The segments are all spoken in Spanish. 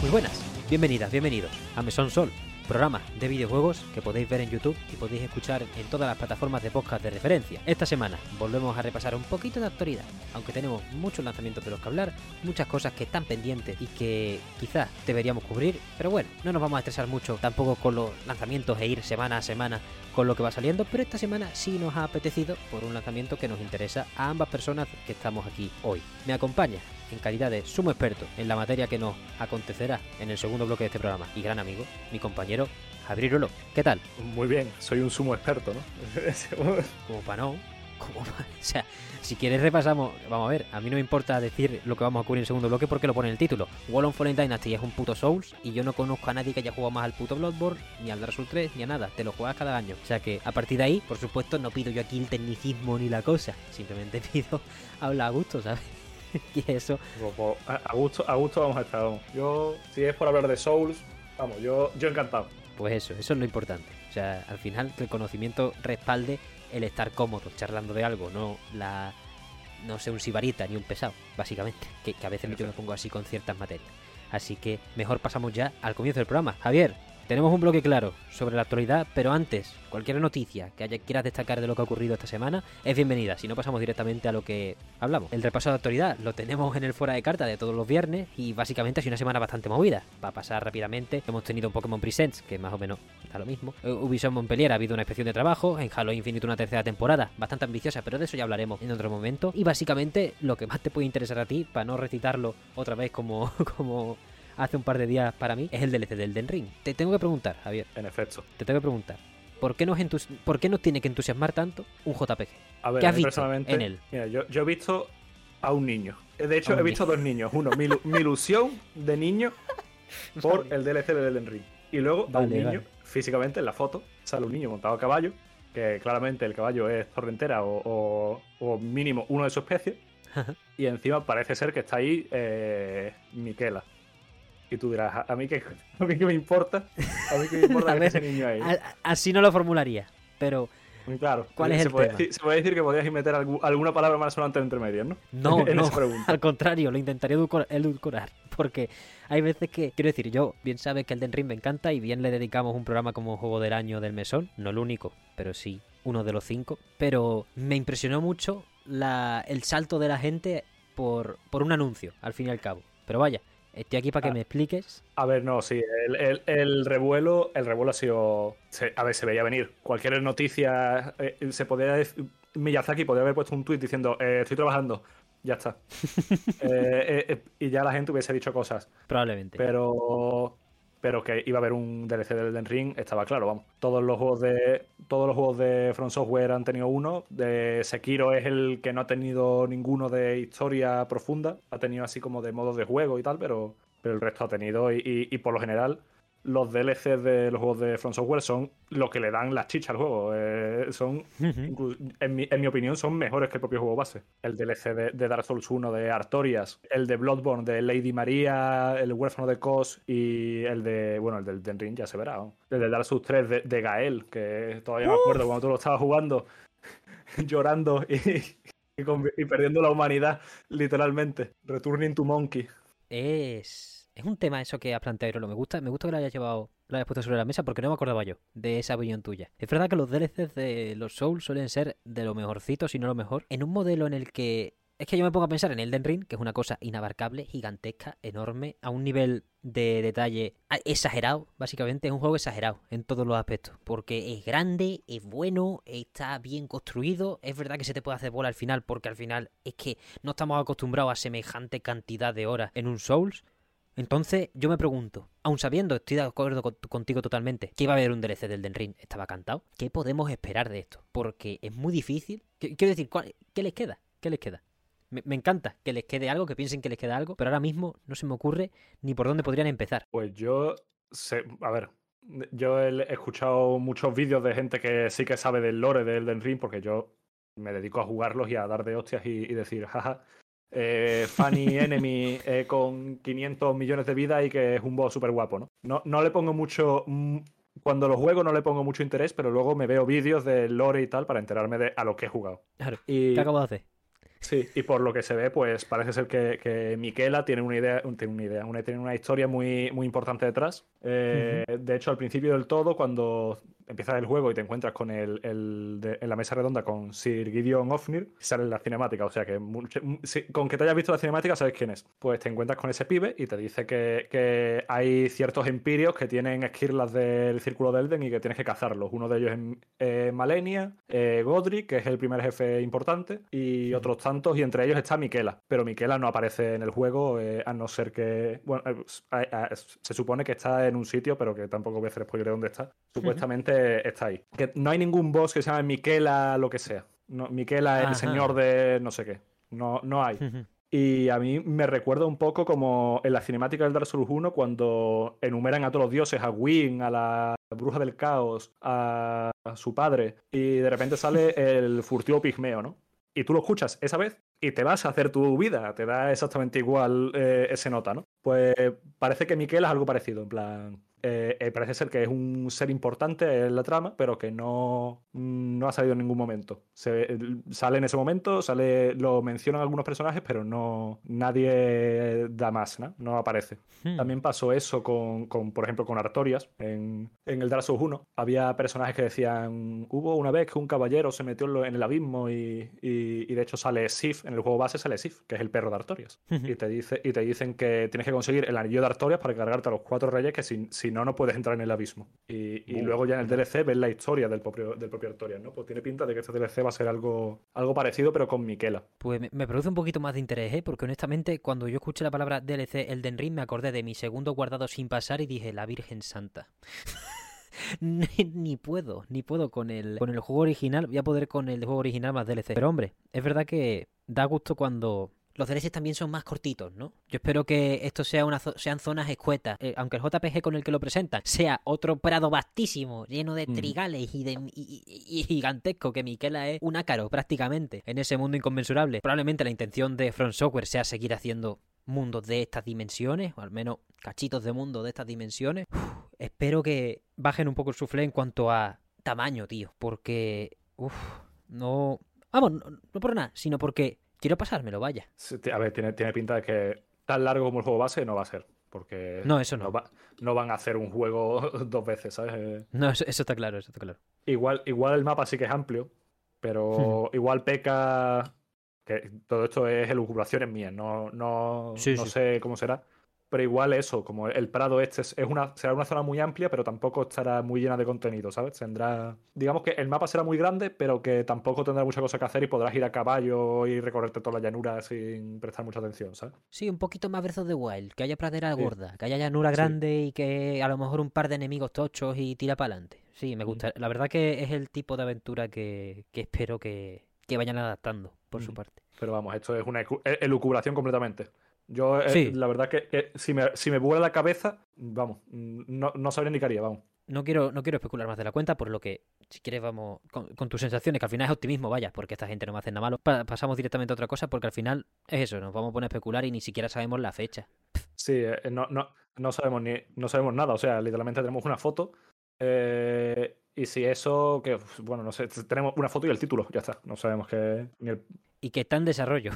Muy buenas, bienvenidas, bienvenidos a Mesón Sol, programa de videojuegos que podéis ver en YouTube y podéis escuchar en todas las plataformas de podcast de referencia. Esta semana volvemos a repasar un poquito de actualidad, aunque tenemos muchos lanzamientos de los que hablar, muchas cosas que están pendientes y que quizás deberíamos cubrir, pero bueno, no nos vamos a estresar mucho tampoco con los lanzamientos e ir semana a semana con lo que va saliendo, pero esta semana sí nos ha apetecido por un lanzamiento que nos interesa a ambas personas que estamos aquí hoy. Me acompaña en calidad de sumo experto en la materia que nos acontecerá en el segundo bloque de este programa y gran amigo, mi compañero Javier Rolo. ¿Qué tal? Muy bien, soy un sumo experto, ¿no? Como para no. Como pa- O sea, si quieres repasamos, vamos a ver, a mí no me importa decir lo que vamos a cubrir en el segundo bloque porque lo pone en el título. Wall of Fallen Dynasty es un puto Souls y yo no conozco a nadie que haya jugado más al puto Bloodborne, ni al Dark Souls 3, ni a nada. Te lo juegas cada año. O sea que a partir de ahí, por supuesto, no pido yo aquí el tecnicismo ni la cosa. Simplemente pido hablar a gusto, ¿sabes? y eso Pues, pues, a a gusto, a gusto vamos a estar. vamos. Yo, si es por hablar de Souls, vamos, yo, yo encantado. Pues eso, eso es lo importante. O sea, al final que el conocimiento respalde el estar cómodo charlando de algo, no la no sé un sibarita ni un pesado, básicamente, que, que a veces yo me pongo así con ciertas materias. Así que mejor pasamos ya al comienzo del programa. Javier, tenemos un bloque claro sobre la actualidad, pero antes, cualquier noticia que quieras destacar de lo que ha ocurrido esta semana es bienvenida. Si no, pasamos directamente a lo que hablamos. El repaso de actualidad lo tenemos en el fuera de carta de todos los viernes y básicamente ha sido una semana bastante movida. Va a pasar rápidamente. Hemos tenido un Pokémon Presents, que más o menos da lo mismo. Eh, Ubisoft Montpellier ha habido una inspección de trabajo. En Halo Infinite una tercera temporada, bastante ambiciosa, pero de eso ya hablaremos en otro momento. Y básicamente lo que más te puede interesar a ti, para no recitarlo otra vez como, como hace un par de días para mí, es el DLC del Den Ring. Te tengo que preguntar, Javier, En efecto. te tengo que preguntar. ¿Por qué nos, entus- ¿Por qué nos tiene que entusiasmar tanto un JPG? A ver, ¿Qué has visto en él? Mira, yo, yo he visto a un niño. De hecho, he visto dos niños. Uno, mi, ilu- mi ilusión de niño por el DLC de Elden Ring. Y luego a un niño, vale. físicamente en la foto, sale un niño montado a caballo, que claramente el caballo es torrentera o, o- o mínimo uno de su especie. y encima parece ser que está ahí eh, Miquela. Y tú dirás, ¿a mí qué, a mí qué me importa? ¿A mí qué me importa ver, ese niño ahí? A- Así no lo formularía, pero Muy claro. ¿cuál es se el puede tema? Decir, se puede decir que podrías meter algu- alguna palabra más sonante entre medias, ¿no? no, en no. Al contrario, lo intentaría edulcor- edulcorar. Porque hay veces que, quiero decir, yo bien sabes que el Den Ring me encanta y bien le dedicamos un programa como Juego del Año del Mesón. No el único, pero sí uno de los cinco. Pero me impresionó mucho la, el salto de la gente por, por un anuncio, al fin y al cabo. Pero vaya, estoy aquí para que Ah. me expliques. A ver, no, sí, el, el- el revuelo, el revuelo ha sido. a ver, se veía venir. Cualquier noticia eh, se podía dec- Miyazaki podría haber puesto un tuit diciendo eh, estoy trabajando. Ya está. Eh, eh, y ya la gente hubiese dicho cosas. Probablemente. Pero. Pero que iba a haber un DLC del Elden Ring, estaba claro, vamos. Todos los juegos de. Todos los juegos de From Software han tenido uno. De Sekiro es el que no ha tenido ninguno de historia profunda. Ha tenido así como de modos de juego y tal, pero. Pero el resto ha tenido. Y, y- y por lo general, los DLCs de los juegos de From Software son lo que le dan la chicha al juego. Eh, son en, mi, en mi opinión, son mejores que el propio juego base. El DLC de, de Dark Souls 1 de Artorias, el de Bloodborne de Lady María, el huérfano de Cos y el de. Bueno, el del Den Ring ya se verá. ¿no? El de Dark Souls 3 de, de Gael, que todavía me acuerdo cuando tú lo estabas jugando, llorando y, y con- y perdiendo la humanidad, literalmente. Returning to Monkey. Es, es un tema eso que has planteado, Irolo. Me gusta, me gusta que lo hayas llevado, lo hayas puesto sobre la mesa porque no me acordaba yo de esa opinión tuya. Es verdad que los DLCs de los Souls suelen ser de lo mejorcito, si no lo mejor, en un modelo en el que es que yo me pongo a pensar en Elden Ring, que es una cosa inabarcable, gigantesca, enorme, a un nivel de detalle exagerado, básicamente es un juego exagerado en todos los aspectos, porque es grande, es bueno, está bien construido, es verdad que se te puede hacer bola al final, porque al final es que no estamos acostumbrados a semejante cantidad de horas en un Souls. Entonces, yo me pregunto, aun sabiendo, estoy de acuerdo con- contigo totalmente, que iba a haber un DLC del Den Ring, estaba cantado. ¿Qué podemos esperar de esto? Porque es muy difícil. Qu- Quiero decir, ¿cuál- ¿qué les queda? ¿Qué les queda? Me, encanta que les quede algo, que piensen que les queda algo, pero ahora mismo no se me ocurre ni por dónde podrían empezar. Pues yo sé, a ver, yo he escuchado muchos vídeos de gente que sí que sabe del lore de Elden Ring, porque yo me dedico a jugarlos y a dar de hostias y, y decir, jaja, eh, funny enemy eh, con 500 millones de vida y que es un boss súper guapo, ¿no? ¿no? No le pongo mucho... mm, Cuando lo juego no le pongo mucho interés, pero luego me veo vídeos de lore y tal para enterarme de a lo que he jugado. Claro. Y, ¿Qué acabo de hacer? sí, y por lo que se ve, pues parece ser que, que Miquela tiene una idea, tiene una idea, una, tiene una historia muy, muy importante detrás. Eh, De hecho, al principio del todo, cuando empiezas el juego y te encuentras con el, el de- en la mesa redonda con Sir Gideon Ofnir, sale la cinemática. O sea que mucho- si- con que te hayas visto la cinemática sabes quién es. Pues te encuentras con ese pibe y te dice que, que hay ciertos empirios que tienen esquirlas del círculo de Elden y que tienes que cazarlos. Uno de ellos es eh, Malenia, eh, Godric, que es el primer jefe importante, y otros tantos, y entre ellos está Miquela. Pero Miquela no aparece en el juego, eh, a no ser que. Bueno, eh, se supone que está en un sitio, pero que tampoco voy a hacer spoiler de dónde está. Supuestamente está ahí. Que no hay ningún boss que se llame Miquela, lo que sea. No, Miquela, el Ajá. señor de no sé qué. No, no hay. Y a mí me recuerda un poco como en la cinemática del Dark Souls 1 cuando enumeran a todos los dioses, a Wynn, a la bruja del caos, a su padre, y de repente sale el furtivo pigmeo, ¿no? Y tú lo escuchas esa vez y te vas a hacer tu vida, te da exactamente igual eh, ese nota, ¿no? Pues parece que Miquel es algo parecido, en plan, eh, eh, parece ser que es un ser importante en la trama, pero que no, no ha salido en ningún momento. Se, sale en ese momento, sale, lo mencionan algunos personajes, pero no nadie da más, ¿no? No aparece. Hmm. También pasó eso con, con, por ejemplo, con Artorias en, en el Dark Souls 1. Había personajes que decían, hubo una vez que un caballero se metió en, el abismo y, y- y de hecho sale Sif, en el juego base sale Sif, que es el perro de Artorias. y, te dice, y te dicen que tienes que conseguir el anillo de Artorias para cargarte a los cuatro reyes, que si, si no, no puedes entrar en el abismo. Y, y Uh. luego ya en el DLC ves la historia del propio, del propio Artorias, ¿no? Pues tiene pinta de que este DLC va a ser algo, algo parecido, pero con Miquela. Pues me, me produce un poquito más de interés, ¿eh? Porque honestamente, cuando yo escuché la palabra DLC Elden Ring, me acordé de mi segundo guardado sin pasar y dije, la Virgen Santa. ni, ni puedo, ni puedo con el, con el juego original. Voy a poder con el juego original más DLC. Pero hombre, es verdad que da gusto cuando los DLCs también son más cortitos, ¿no? Yo espero que esto sea una zo- sean zonas escuetas. Eh, aunque el JPG con el que lo presentan sea otro prado vastísimo, lleno de Ujú. trigales y, de, y, y- y gigantesco, que Miquela es un ácaro prácticamente en ese mundo inconmensurable. Probablemente la intención de Front Software sea seguir haciendo mundos de estas dimensiones, o al menos cachitos de mundo de estas dimensiones. Uf, espero que bajen un poco el suflé en cuanto a tamaño, tío, porque... Uf, no... Vamos, no, no por nada, sino porque quiero pasármelo, vaya. A ver, tiene, tiene pinta de que tan largo como el juego base no va a ser. Porque No, eso no. va- no van a hacer un juego dos veces, ¿sabes? Eh, No, eso, eso está claro, eso está claro. Igual, igual el mapa sí que es amplio, pero igual peca. Que todo esto es elucubraciones mías, no, no, Sí, no sí. sé cómo será. Pero igual eso, como el Prado este es una, será una zona muy amplia, pero tampoco estará muy llena de contenido, ¿sabes? Tendrá. Digamos que el mapa será muy grande, pero que tampoco tendrá mucha cosa que hacer y podrás ir a caballo y recorrerte toda la llanura sin prestar mucha atención, ¿sabes? Sí, un poquito más of the Wild, que haya pradera Sí. gorda, que haya llanura Sí. grande y que a lo mejor un par de enemigos tochos y tira para adelante. Sí, me Ujú. gusta. La verdad que es el tipo de aventura que, que espero que, que vayan adaptando, por su Ujú. parte. Pero vamos, esto es una e- elucubración completamente. Yo, eh, Sí. la verdad que, que si, me, si me vuela la cabeza, vamos, mm, no, no sabría ni qué haría, vamos. No quiero, no quiero especular más de la cuenta, por lo que, si quieres, vamos con, con tus sensaciones, que al final es optimismo, vaya, porque esta gente no me hace nada malo. Pa- pasamos directamente a otra cosa, porque al final es eso, nos vamos a poner a especular y ni siquiera sabemos la fecha. Sí, eh, no, no, no sabemos ni, no sabemos nada, o sea, literalmente tenemos una foto. eh, y si eso, que bueno, no sé, tenemos una foto y el título, ya está. No sabemos ni el- Y que está en desarrollo,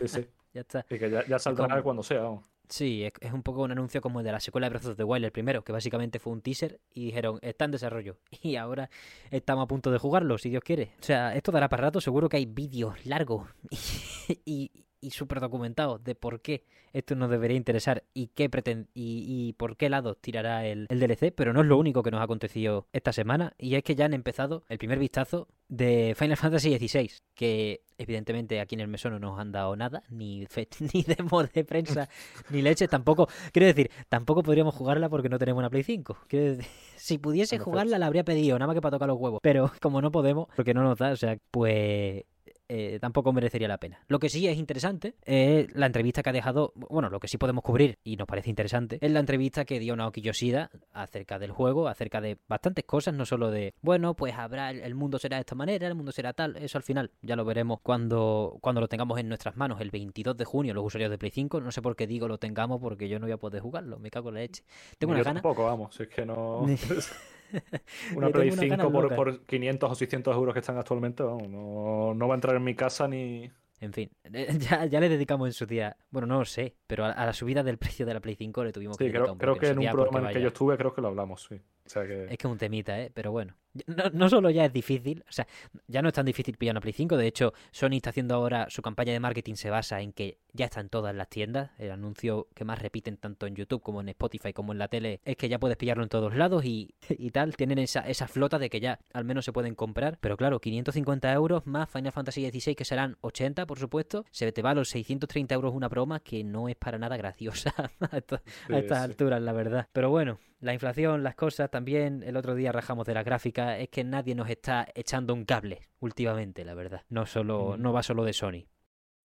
sí, sí, ya está. y que ya, ya saldrá como- cuando sea, vamos. Sí, es, es un poco un anuncio como el de la secuela de Breath of the Wild, el primero, que básicamente fue un teaser y dijeron, está en desarrollo. Y ahora estamos a punto de jugarlo, si Dios quiere. O sea, esto dará para rato, seguro que hay vídeos largos y, y súper documentados de por qué esto nos debería interesar y qué preten- y, y por qué lado tirará el, el DLC, pero no es lo único que nos ha acontecido esta semana, y es que ya han empezado el primer vistazo de Final Fantasy XVI, que evidentemente aquí en el mesón no nos han dado nada, ni, ni demo de prensa, ni leche, tampoco, quiero decir, tampoco podríamos jugarla porque no tenemos una Play 5. Quiero decir, si pudiese efecto. jugarla la habría pedido, nada más que para tocar los huevos, pero como no podemos, porque no nos da, o sea, pues eh, tampoco merecería la pena. Lo que sí es interesante es la entrevista que ha dejado, bueno, lo que sí podemos cubrir y nos parece interesante es la entrevista que dio Naoki Yoshida acerca del juego, acerca de bastantes cosas, no solo de, bueno, pues habrá, el mundo será de esta manera, el mundo será tal, eso al final ya lo veremos cuando, cuando lo tengamos en nuestras manos, el 22 de junio, los usuarios de Play 5, no sé por qué digo lo tengamos porque yo no voy a poder jugarlo, me cago en la leche. Tengo una Yo gana. tampoco, vamos, es que no... Una Play tengo unas 5 ganas por, por 500 o 600 euros que están actualmente, vamos, no, no va a entrar en mi casa ni... En fin, eh, ya, ya le dedicamos en su día, bueno, no lo sé, pero a, a la subida del precio de la Play 5 le tuvimos que Sí, dedicar creo, un creo que en un programa en el que yo estuve creo que lo hablamos, sí. O sea que... Es que es un temita, ¿eh? Pero bueno. No, no solo ya es difícil, o sea, ya no es tan difícil pillar una Play 5. De hecho, Sony está haciendo ahora su campaña de marketing se basa en que ya están todas las tiendas. El anuncio que más repiten tanto en YouTube como en Spotify como en la tele es que ya puedes pillarlo en todos lados y, y tal. Tienen esa, esa flota de que ya al menos se pueden comprar. Pero claro, 550 euros más Final Fantasy XVI que serán 80, por supuesto. Se te va a los 630 euros una broma que no es para nada graciosa a, esta- Sí, a estas sí. alturas, la verdad. Pero bueno, la inflación, las cosas, también el otro día rajamos de la gráfica, es que nadie nos está echando un cable últimamente, la verdad. No solo, Mm. no va solo de Sony.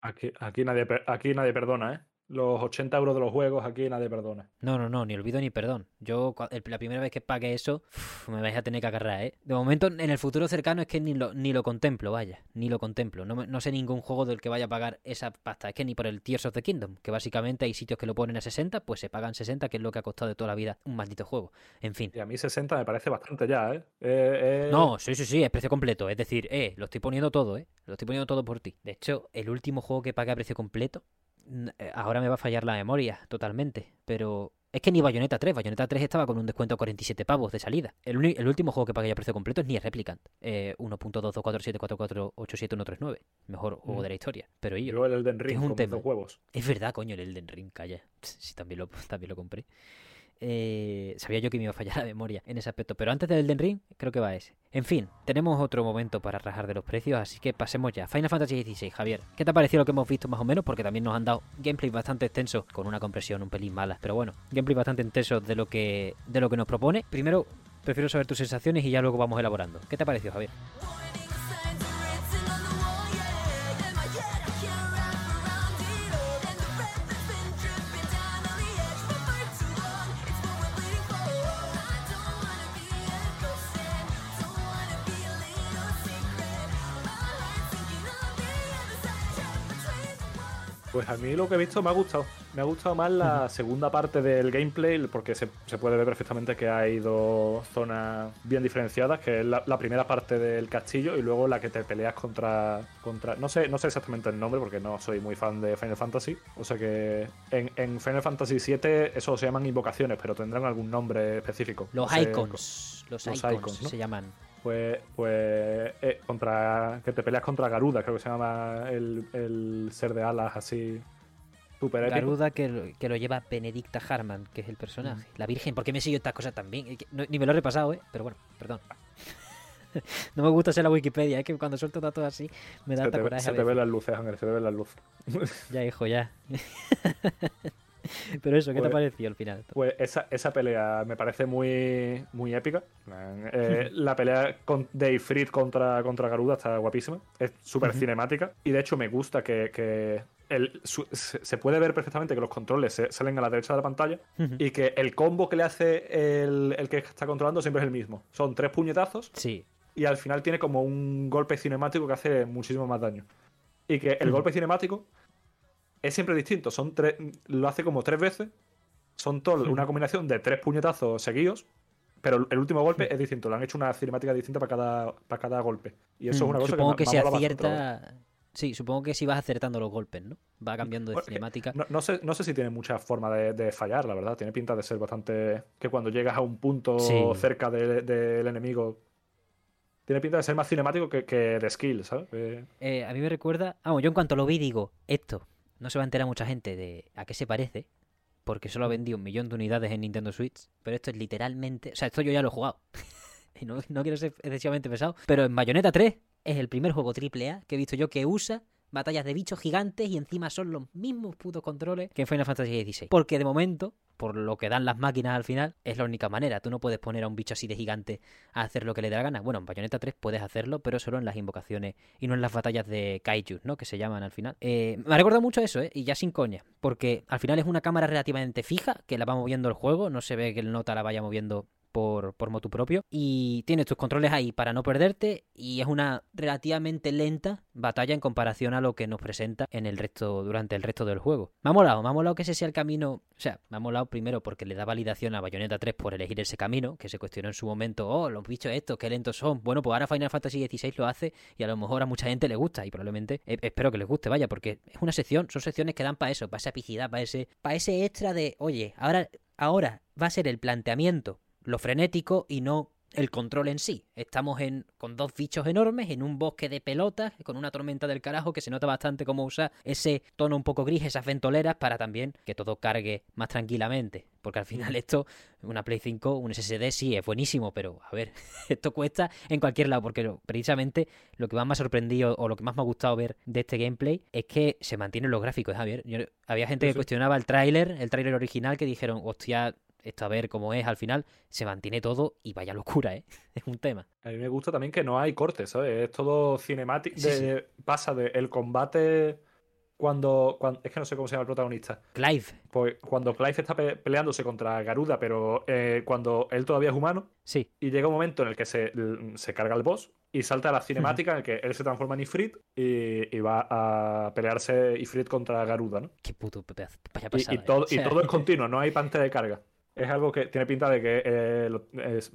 Aquí, aquí, nadie, aquí nadie perdona, ¿eh? Los 80 euros de los juegos, aquí nadie perdona. No, no, no, ni olvido ni perdón. Yo, la primera vez que pague eso, uf, me vais a tener que agarrar, ¿eh? De momento, en el futuro cercano es que ni lo, ni lo contemplo, vaya, ni lo contemplo. No, no sé ningún juego del que vaya a pagar esa pasta. Es que ni por el Tears of the Kingdom, que básicamente hay sitios que lo ponen a 60, pues se pagan 60, que es lo que ha costado de toda la vida un maldito juego. En fin. Y a mí 60 me parece bastante ya, ¿eh? Eh, eh, No, sí, sí, sí, es precio completo. Es decir, eh, lo estoy poniendo todo, eh. Lo estoy poniendo todo por ti. De hecho, el último juego que pagué a precio completo, ahora me va a fallar la memoria totalmente. Pero es que ni Bayonetta 3. Bayonetta 3 estaba con un descuento de 47 pavos de salida. El, uni- el último juego que pagué a precio completo es ni Replicant. Eh, 1.22474487139. Mejor juego Mm. de la historia. Pero yo, el Elden Ring es un tema. huevos. es verdad, coño, el Elden Ring, calla. Sí, también lo, también lo compré. Eh, sabía yo que me iba a fallar la memoria en ese aspecto. Pero antes del Elden Ring, creo que va ese. En fin, tenemos otro momento para rajar de los precios, así que pasemos ya. Final Fantasy XVI, Javier. ¿Qué te ha parecido lo que hemos visto más o menos? Porque también nos han dado gameplay bastante extenso, con una compresión un pelín mala. Pero bueno, gameplay bastante intenso de lo que, de lo que nos propone. Primero, prefiero saber tus sensaciones y ya luego vamos elaborando. ¿Qué te ha parecido, Javier? Pues a mí lo que he visto me ha gustado. Me ha gustado más la segunda parte del gameplay porque se, se puede ver perfectamente que hay dos zonas bien diferenciadas, que es la, la primera parte del castillo y luego la que te peleas contra... contra no, sé, no sé exactamente el nombre porque no soy muy fan de Final Fantasy. O sea que en, en Final Fantasy VII eso se llaman invocaciones, pero tendrán algún nombre específico. Los No sé, icons. Los, los icons, icons, ¿no? se llaman. Pues, pues eh, contra que te peleas contra Garuda, creo que se llama el, el ser de alas así épico. Garuda que lo, que lo lleva Benedicta Harman, que es el personaje. La Virgen, ¿por qué me sigo estas cosas también? No- ni me lo he repasado, ¿eh? Pero bueno, perdón. no me gusta ser la Wikipedia, es que cuando suelto datos así me da Se te, coraje. se te ven las luces, Ángel, se te ven las luces. Ya, hijo, ya. Pero eso, ¿qué te Pues- ha parecido al final? Pues esa, esa pelea me parece muy, muy épica. Eh, la pelea con, de Ifrit contra, contra Garuda está guapísima. Es súper cinemática. Y de hecho me gusta que, que el- su- se, puede ver perfectamente que los controles se- salen a la derecha de la pantalla y que el combo que le hace el, el que está controlando siempre es el mismo. Son tres puñetazos Sí, y al final tiene como un golpe cinemático que hace muchísimo más daño. Y que el golpe cinemático es siempre distinto. Son tres, lo hace como tres veces. Son todo una combinación de tres puñetazos seguidos. Pero el último golpe es distinto. Le han hecho una cinemática distinta para cada, para cada golpe. Y eso es Mm, una cosa supongo que, que, se acierta. Sí, supongo que si vas acertando los golpes, ¿no? Va cambiando de Bueno, cinemática. No, no sé, no sé si tiene mucha forma de, de fallar, la verdad. Tiene pinta de ser bastante. Que cuando llegas a un punto Sí. cerca de- del enemigo. Tiene pinta de ser más cinemático que, que de skill, ¿sabes? Que- Eh, a mí me recuerda. Vamos, yo en cuanto lo vi digo, esto no se va a enterar mucha gente de a qué se parece, porque solo ha vendido un millón de unidades en Nintendo Switch, pero esto es literalmente. O sea, esto yo ya lo he jugado. y no, no quiero ser excesivamente pesado, pero en Bayonetta 3 es el primer juego AAA que he visto yo que usa batallas de bichos gigantes y encima son los mismos putos controles que en Final Fantasy XVI. Porque de momento por lo que dan las máquinas al final, es la única manera. Tú no puedes poner a un bicho así de gigante a hacer lo que le dé la gana. Bueno, en Bayonetta 3 puedes hacerlo, pero solo en las invocaciones y no en las batallas de Kaiju, ¿no? Que se llaman al final. Eh, me ha recordado mucho eso, ¿eh? Y ya sin coña. Porque al final es una cámara relativamente fija que la va moviendo el juego. No se ve que el nota la vaya moviendo por, por motu propio. Y tienes tus controles ahí para no perderte. Y es una relativamente lenta batalla en comparación a lo que nos presenta en el resto, durante el resto del juego. Me ha molado, me ha molado que ese sea el camino. O sea, me ha molado primero porque le da validación a Bayonetta 3 por elegir ese camino, que se cuestionó en su momento, oh, los bichos estos, qué lentos son. Bueno, pues ahora Final Fantasy XVI lo hace y a lo mejor a mucha gente le gusta y probablemente eh, espero que les guste, vaya, porque es una sección, son secciones que dan para eso, para esa epicidad, para ese, para ese extra de, oye, ahora, ahora va a ser el planteamiento lo frenético y no el control en sí. Estamos en, con dos bichos enormes en un bosque de pelotas, con una tormenta del carajo que se nota bastante cómo usa ese tono un poco gris, esas ventoleras, para también que todo cargue más tranquilamente. Porque al final esto, una Play 5, un SSD sí es buenísimo, pero a ver, esto cuesta en cualquier lado, porque precisamente lo que más me ha sorprendido o lo que más me ha gustado ver de este gameplay es que se mantienen los gráficos, Javier. había gente que cuestionaba el tráiler, el tráiler original, que dijeron, hostia, esto a ver cómo es al final, se mantiene todo y vaya locura, ¿eh? Es un tema. A mí me gusta también que no hay cortes, ¿sabes? Es todo cinemático. Pasa de el combate cuando, Es que no sé cómo se llama el protagonista. Clive. Pues cuando Clive está peleándose contra Garuda, pero eh, cuando él todavía es humano. Sí. Y llega un momento en el que se, se carga el boss y salta a la cinemática en el que él se transforma en Ifrit y, va a pelearse Ifrit contra Garuda, ¿no? Qué puto pedazo. y, todo, y todo es continuo, no hay pantalla de carga es algo que tiene pinta de que eh, es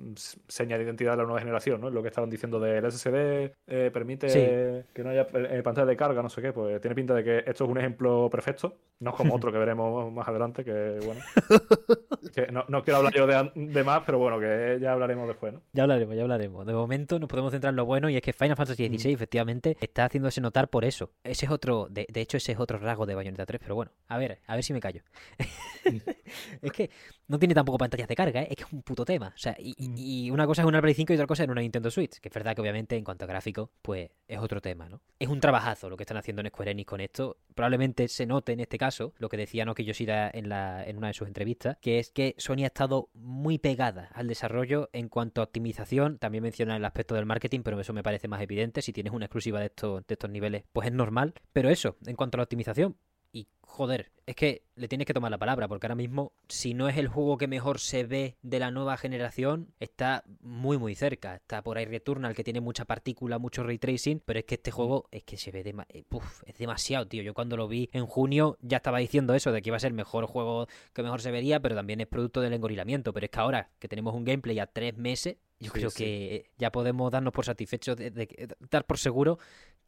seña de identidad de la nueva generación, ¿no? Lo que estaban diciendo del SSD eh, permite que no haya eh, pantalla de carga, no sé qué, pues tiene pinta de que esto es un ejemplo perfecto, no como otro que veremos más adelante, que bueno. no, quiero hablar yo de, más, pero bueno, que ya hablaremos después, ¿no? Ya hablaremos, ya hablaremos. De momento nos podemos centrar en lo bueno y es que Final Fantasy XVI efectivamente está haciéndose notar por eso. Ese es otro, de, de hecho ese es otro rasgo de Bayonetta 3, pero bueno, a ver, a ver si me callo. es que no tiene tampoco pantallas de carga, ¿eh? es que es un puto tema. O sea, mm. y, una cosa es una Play 5 y otra cosa es una Nintendo Switch, que es verdad que obviamente en cuanto a gráfico, pues es otro tema, ¿no? Es un trabajazo lo que están haciendo en Square Enix con esto. Probablemente se note en este caso lo que decía Noki Yoshida en, la, en una de sus entrevistas, que es que Sony ha estado muy pegada al desarrollo en cuanto a optimización. También menciona el aspecto del marketing, pero eso me parece más evidente. Si tienes una exclusiva de estos, de estos niveles, pues es normal. Pero eso, en cuanto a la optimización, y joder, es que le tienes que tomar la palabra, porque ahora mismo, si no es el juego que mejor se ve de la nueva generación, está muy muy cerca. Está por ahí Returnal, que tiene mucha partícula, mucho ray tracing, pero es que este juego es que se ve de eh, es demasiado, tío. Yo cuando lo vi en junio ya estaba diciendo eso, de que iba a ser el mejor juego que mejor se vería, pero también es producto del engorilamiento. Pero es que ahora que tenemos un gameplay a tres meses, yo creo que ya podemos darnos por satisfechos de, dar por seguro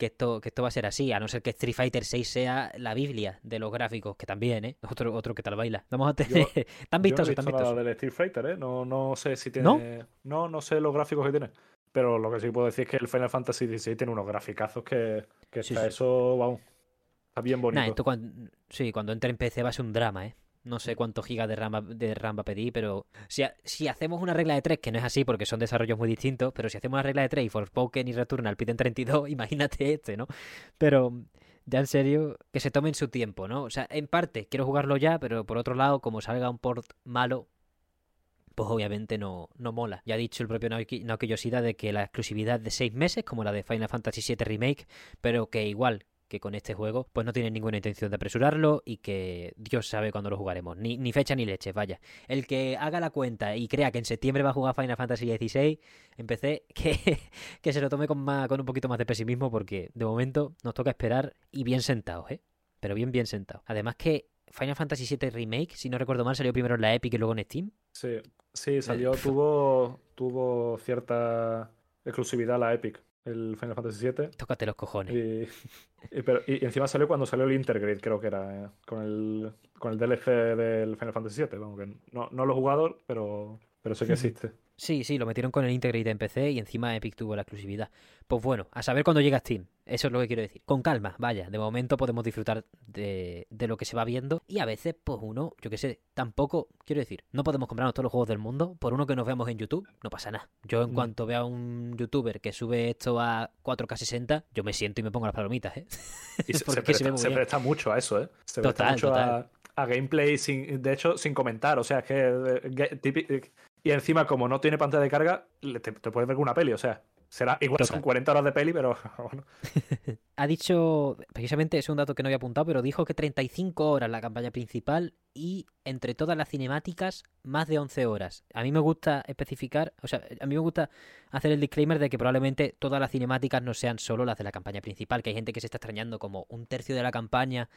que esto, que esto va a ser así, a no ser que Street Fighter 6 sea la Biblia de los gráficos, que también, ¿eh? Otro, otro que tal baila. Vamos a tener. tan vistoso, tan vistoso. del Street Fighter, ¿eh? No, no sé si tiene. ¿No? ¿No? sé los gráficos que tiene. Pero lo que sí puedo decir es que el Final Fantasy XVI tiene unos graficazos que, que eso, vamos. Está bien bonito. esto cuando, sí, cuando entre en PC va a ser un drama, ¿eh? No sé cuántos gigas de RAM, de RAM va a pedir, pero si, si, hacemos una regla de 3, que no es así porque son desarrollos muy distintos, pero si hacemos una regla de 3 y Forspoken y Returnal piden 32, imagínate este, ¿no? Pero ya en serio, que se tomen su tiempo, ¿no? O sea, en parte quiero jugarlo ya, pero por otro lado, como salga un port malo, pues obviamente no, no mola. Ya ha dicho el propio Naoki, Naoki Yoshida de que la exclusividad de 6 meses, como la de Final Fantasy VII Remake, pero que igual que con este juego pues no tienen ninguna intención de apresurarlo y que Dios sabe cuándo lo jugaremos. Ni, ni fecha ni leche, vaya. El que haga la cuenta y crea que en septiembre va a jugar Final Fantasy XVI, empecé que, que se lo tome con, más, con un poquito más de pesimismo porque de momento nos toca esperar y bien sentados, ¿eh? Pero bien, bien sentados. Además que Final Fantasy VII Remake, si no recuerdo mal, salió primero en la Epic y luego en Steam. Sí, sí, salió, tuvo, tuvo cierta exclusividad la Epic el Final Fantasy VII. Tócate los cojones. Y, pero, y, encima salió cuando salió el Intergrade, creo que era, eh, con, el, con el DLC del Final Fantasy VII. Vamos, que no, no lo he jugado, pero, pero sé que existe. Sí, sí, lo metieron con el Integrate en PC y encima Epic tuvo la exclusividad. Pues bueno, a saber cuándo llega Steam. Eso es lo que quiero decir. Con calma, vaya. De momento podemos disfrutar de, de lo que se va viendo. Y a veces, pues uno, yo qué sé, tampoco, quiero decir, no podemos comprarnos todos los juegos del mundo. Por uno que nos veamos en YouTube, no pasa nada. Yo en mm. cuanto vea a un youtuber que sube esto a 4K60, yo me siento y me pongo las palomitas, ¿eh? Y se, se, presta, mucho a eso, ¿eh? Se presta mucho A, a gameplay sin, de hecho, sin comentar. O sea, es que eh, típi- y encima, como no tiene pantalla de carga, te, te puedes ver una peli. O sea, será igual Total. son 40 horas de peli, pero bueno. Ha dicho, precisamente es un dato que no había apuntado, pero dijo que 35 horas la campaña principal y entre todas las cinemáticas más de 11 horas. A mí me gusta especificar, o sea, a mí me gusta hacer el disclaimer de que probablemente todas las cinemáticas no sean solo las de la campaña principal, que hay gente que se está extrañando como un tercio de la campaña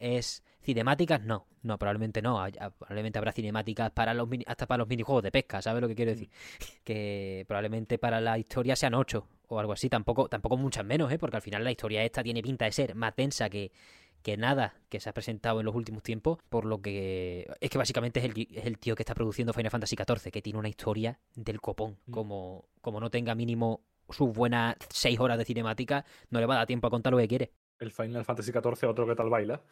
es cinemáticas, no, no, probablemente no, ah, probablemente habrá cinemáticas para los mini- hasta para los minijuegos de pesca, ¿sabes lo que quiero decir? Que probablemente para la historia sean 8 o algo así, tampoco, tampoco muchas menos, ¿eh? Porque al final la historia esta tiene pinta de ser más densa que, que nada que se ha presentado en los últimos tiempos, por lo que es que básicamente es el, es el tío que está produciendo Final Fantasy XIV, que tiene una historia del copón, Mm. como, como no tenga mínimo sus buenas 6 horas de cinemática, no le va a dar tiempo a contar lo que quiere. El Final Fantasy XIV, otro que tal baila.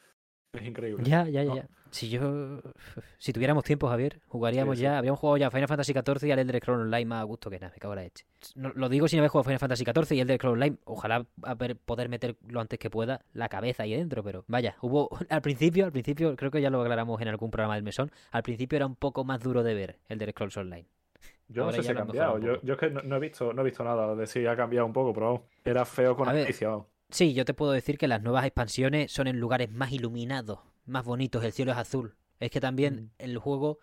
Es increíble. Ya, ya, ¿no? ya. Si yo. Si tuviéramos tiempo, Javier, jugaríamos Sí, sí. ya. Habríamos jugado ya Final Fantasy XIV y al Elder Scrolls Online más a gusto que nada, me cago en la leche. No- lo digo sin haber jugado Final Fantasy XIV y Elder Scrolls Online. Ojalá haber- poder meter lo antes que pueda la cabeza ahí dentro, pero vaya, hubo. Al principio, al principio, creo que ya lo aclaramos en algún programa del mesón. Al principio era un poco más duro de ver Elder Scrolls Online. Yo no Ahora sé ya si ha cambiado. Yo, yo es que no, no he visto, no he visto nada de si ha cambiado un poco, pero vamos, era feo con A noticia. vamos. Sí, yo te puedo decir que las nuevas expansiones son en lugares más iluminados, más bonitos, el cielo es azul. Es que también Mm. el juego,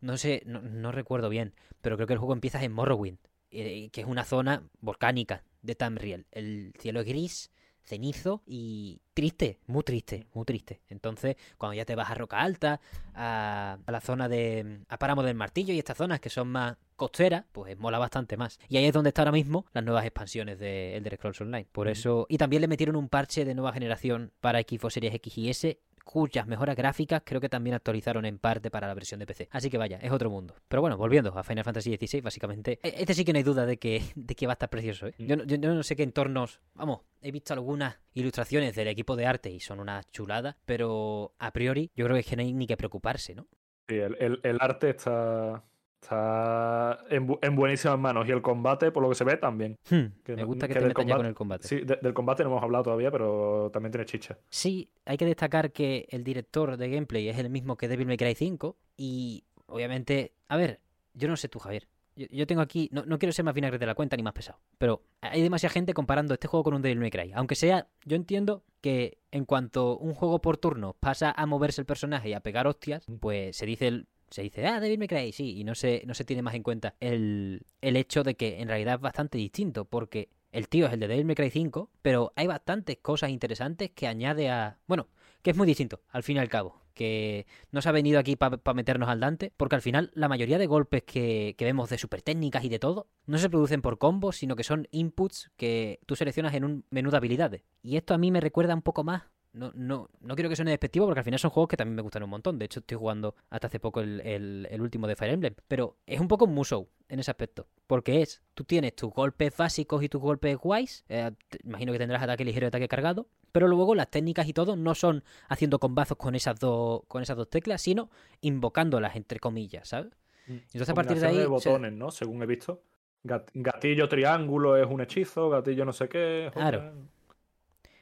no sé, no, no recuerdo bien, pero creo que el juego empieza en Morrowind, eh, que es una zona volcánica de Tamriel. El cielo es gris, cenizo y triste, muy triste, muy triste. Entonces, cuando ya te vas a Roca Alta, a, a la zona de... a Páramo del Martillo y estas zonas que son más costeras, pues mola bastante más. Y ahí es donde está ahora mismo las nuevas expansiones de Elder Scrolls Online. Por eso... Y también le metieron un parche de nueva generación para Xbox Series X y S cuyas mejoras gráficas creo que también actualizaron en parte para la versión de PC. Así que vaya, es otro mundo. Pero bueno, volviendo a Final Fantasy XVI, básicamente, e- este sí que no hay duda de que, de que va a estar precioso. ¿eh? Yo, yo no sé qué entornos... Vamos, he visto algunas ilustraciones del equipo de arte y son una chulada, pero a priori yo creo que no hay ni que preocuparse, ¿no? Sí, el, el- el arte está, está en, bu- en buenísimas manos y el combate, por lo que se ve, también. Hmm, Que me no- gusta que, que te del con el combate. Sí, de- del combate no hemos hablado todavía, pero también tiene chicha. Sí, hay que destacar que el director de gameplay es el mismo que Devil May Cry 5 y obviamente, a ver, yo no sé tú, Javier. Yo, yo tengo aquí, no, no quiero ser más vinagre de la cuenta ni más pesado, pero hay demasiada gente comparando este juego con un Devil May Cry. Aunque sea, yo entiendo que en cuanto un juego por turno pasa a moverse el personaje y a pegar hostias, pues se dice el, se dice, ah, May Cry, sí, y no se, no se tiene más en cuenta el, el hecho de que en realidad es bastante distinto, porque el tío es el de Devil May Cry 5, pero hay bastantes cosas interesantes que añade a... Bueno, que es muy distinto, al fin y al cabo. Que no se ha venido aquí para meternos al Dante, porque al final la mayoría de golpes que, que vemos de super técnicas y de todo, no se producen por combos, sino que son inputs que tú seleccionas en un menú de habilidades. Y esto a mí me recuerda un poco más no, no, no quiero que suene despectivo porque al final son juegos que también me gustan un montón. De hecho, estoy jugando hasta hace poco el, el- el último de Fire Emblem. Pero es un poco un Musou en ese aspecto. Porque es, tú tienes tus golpes básicos y tus golpes guays. eh, te- imagino que tendrás ataque ligero y ataque cargado. Pero luego las técnicas y todo no son haciendo combazos con esas dos, con esas dos teclas, sino invocándolas entre comillas, ¿sabes? Entonces a partir de ahí. De botones, ¿no? Según he visto. Gat- Gatillo triángulo es un hechizo, gatillo no sé qué. Claro.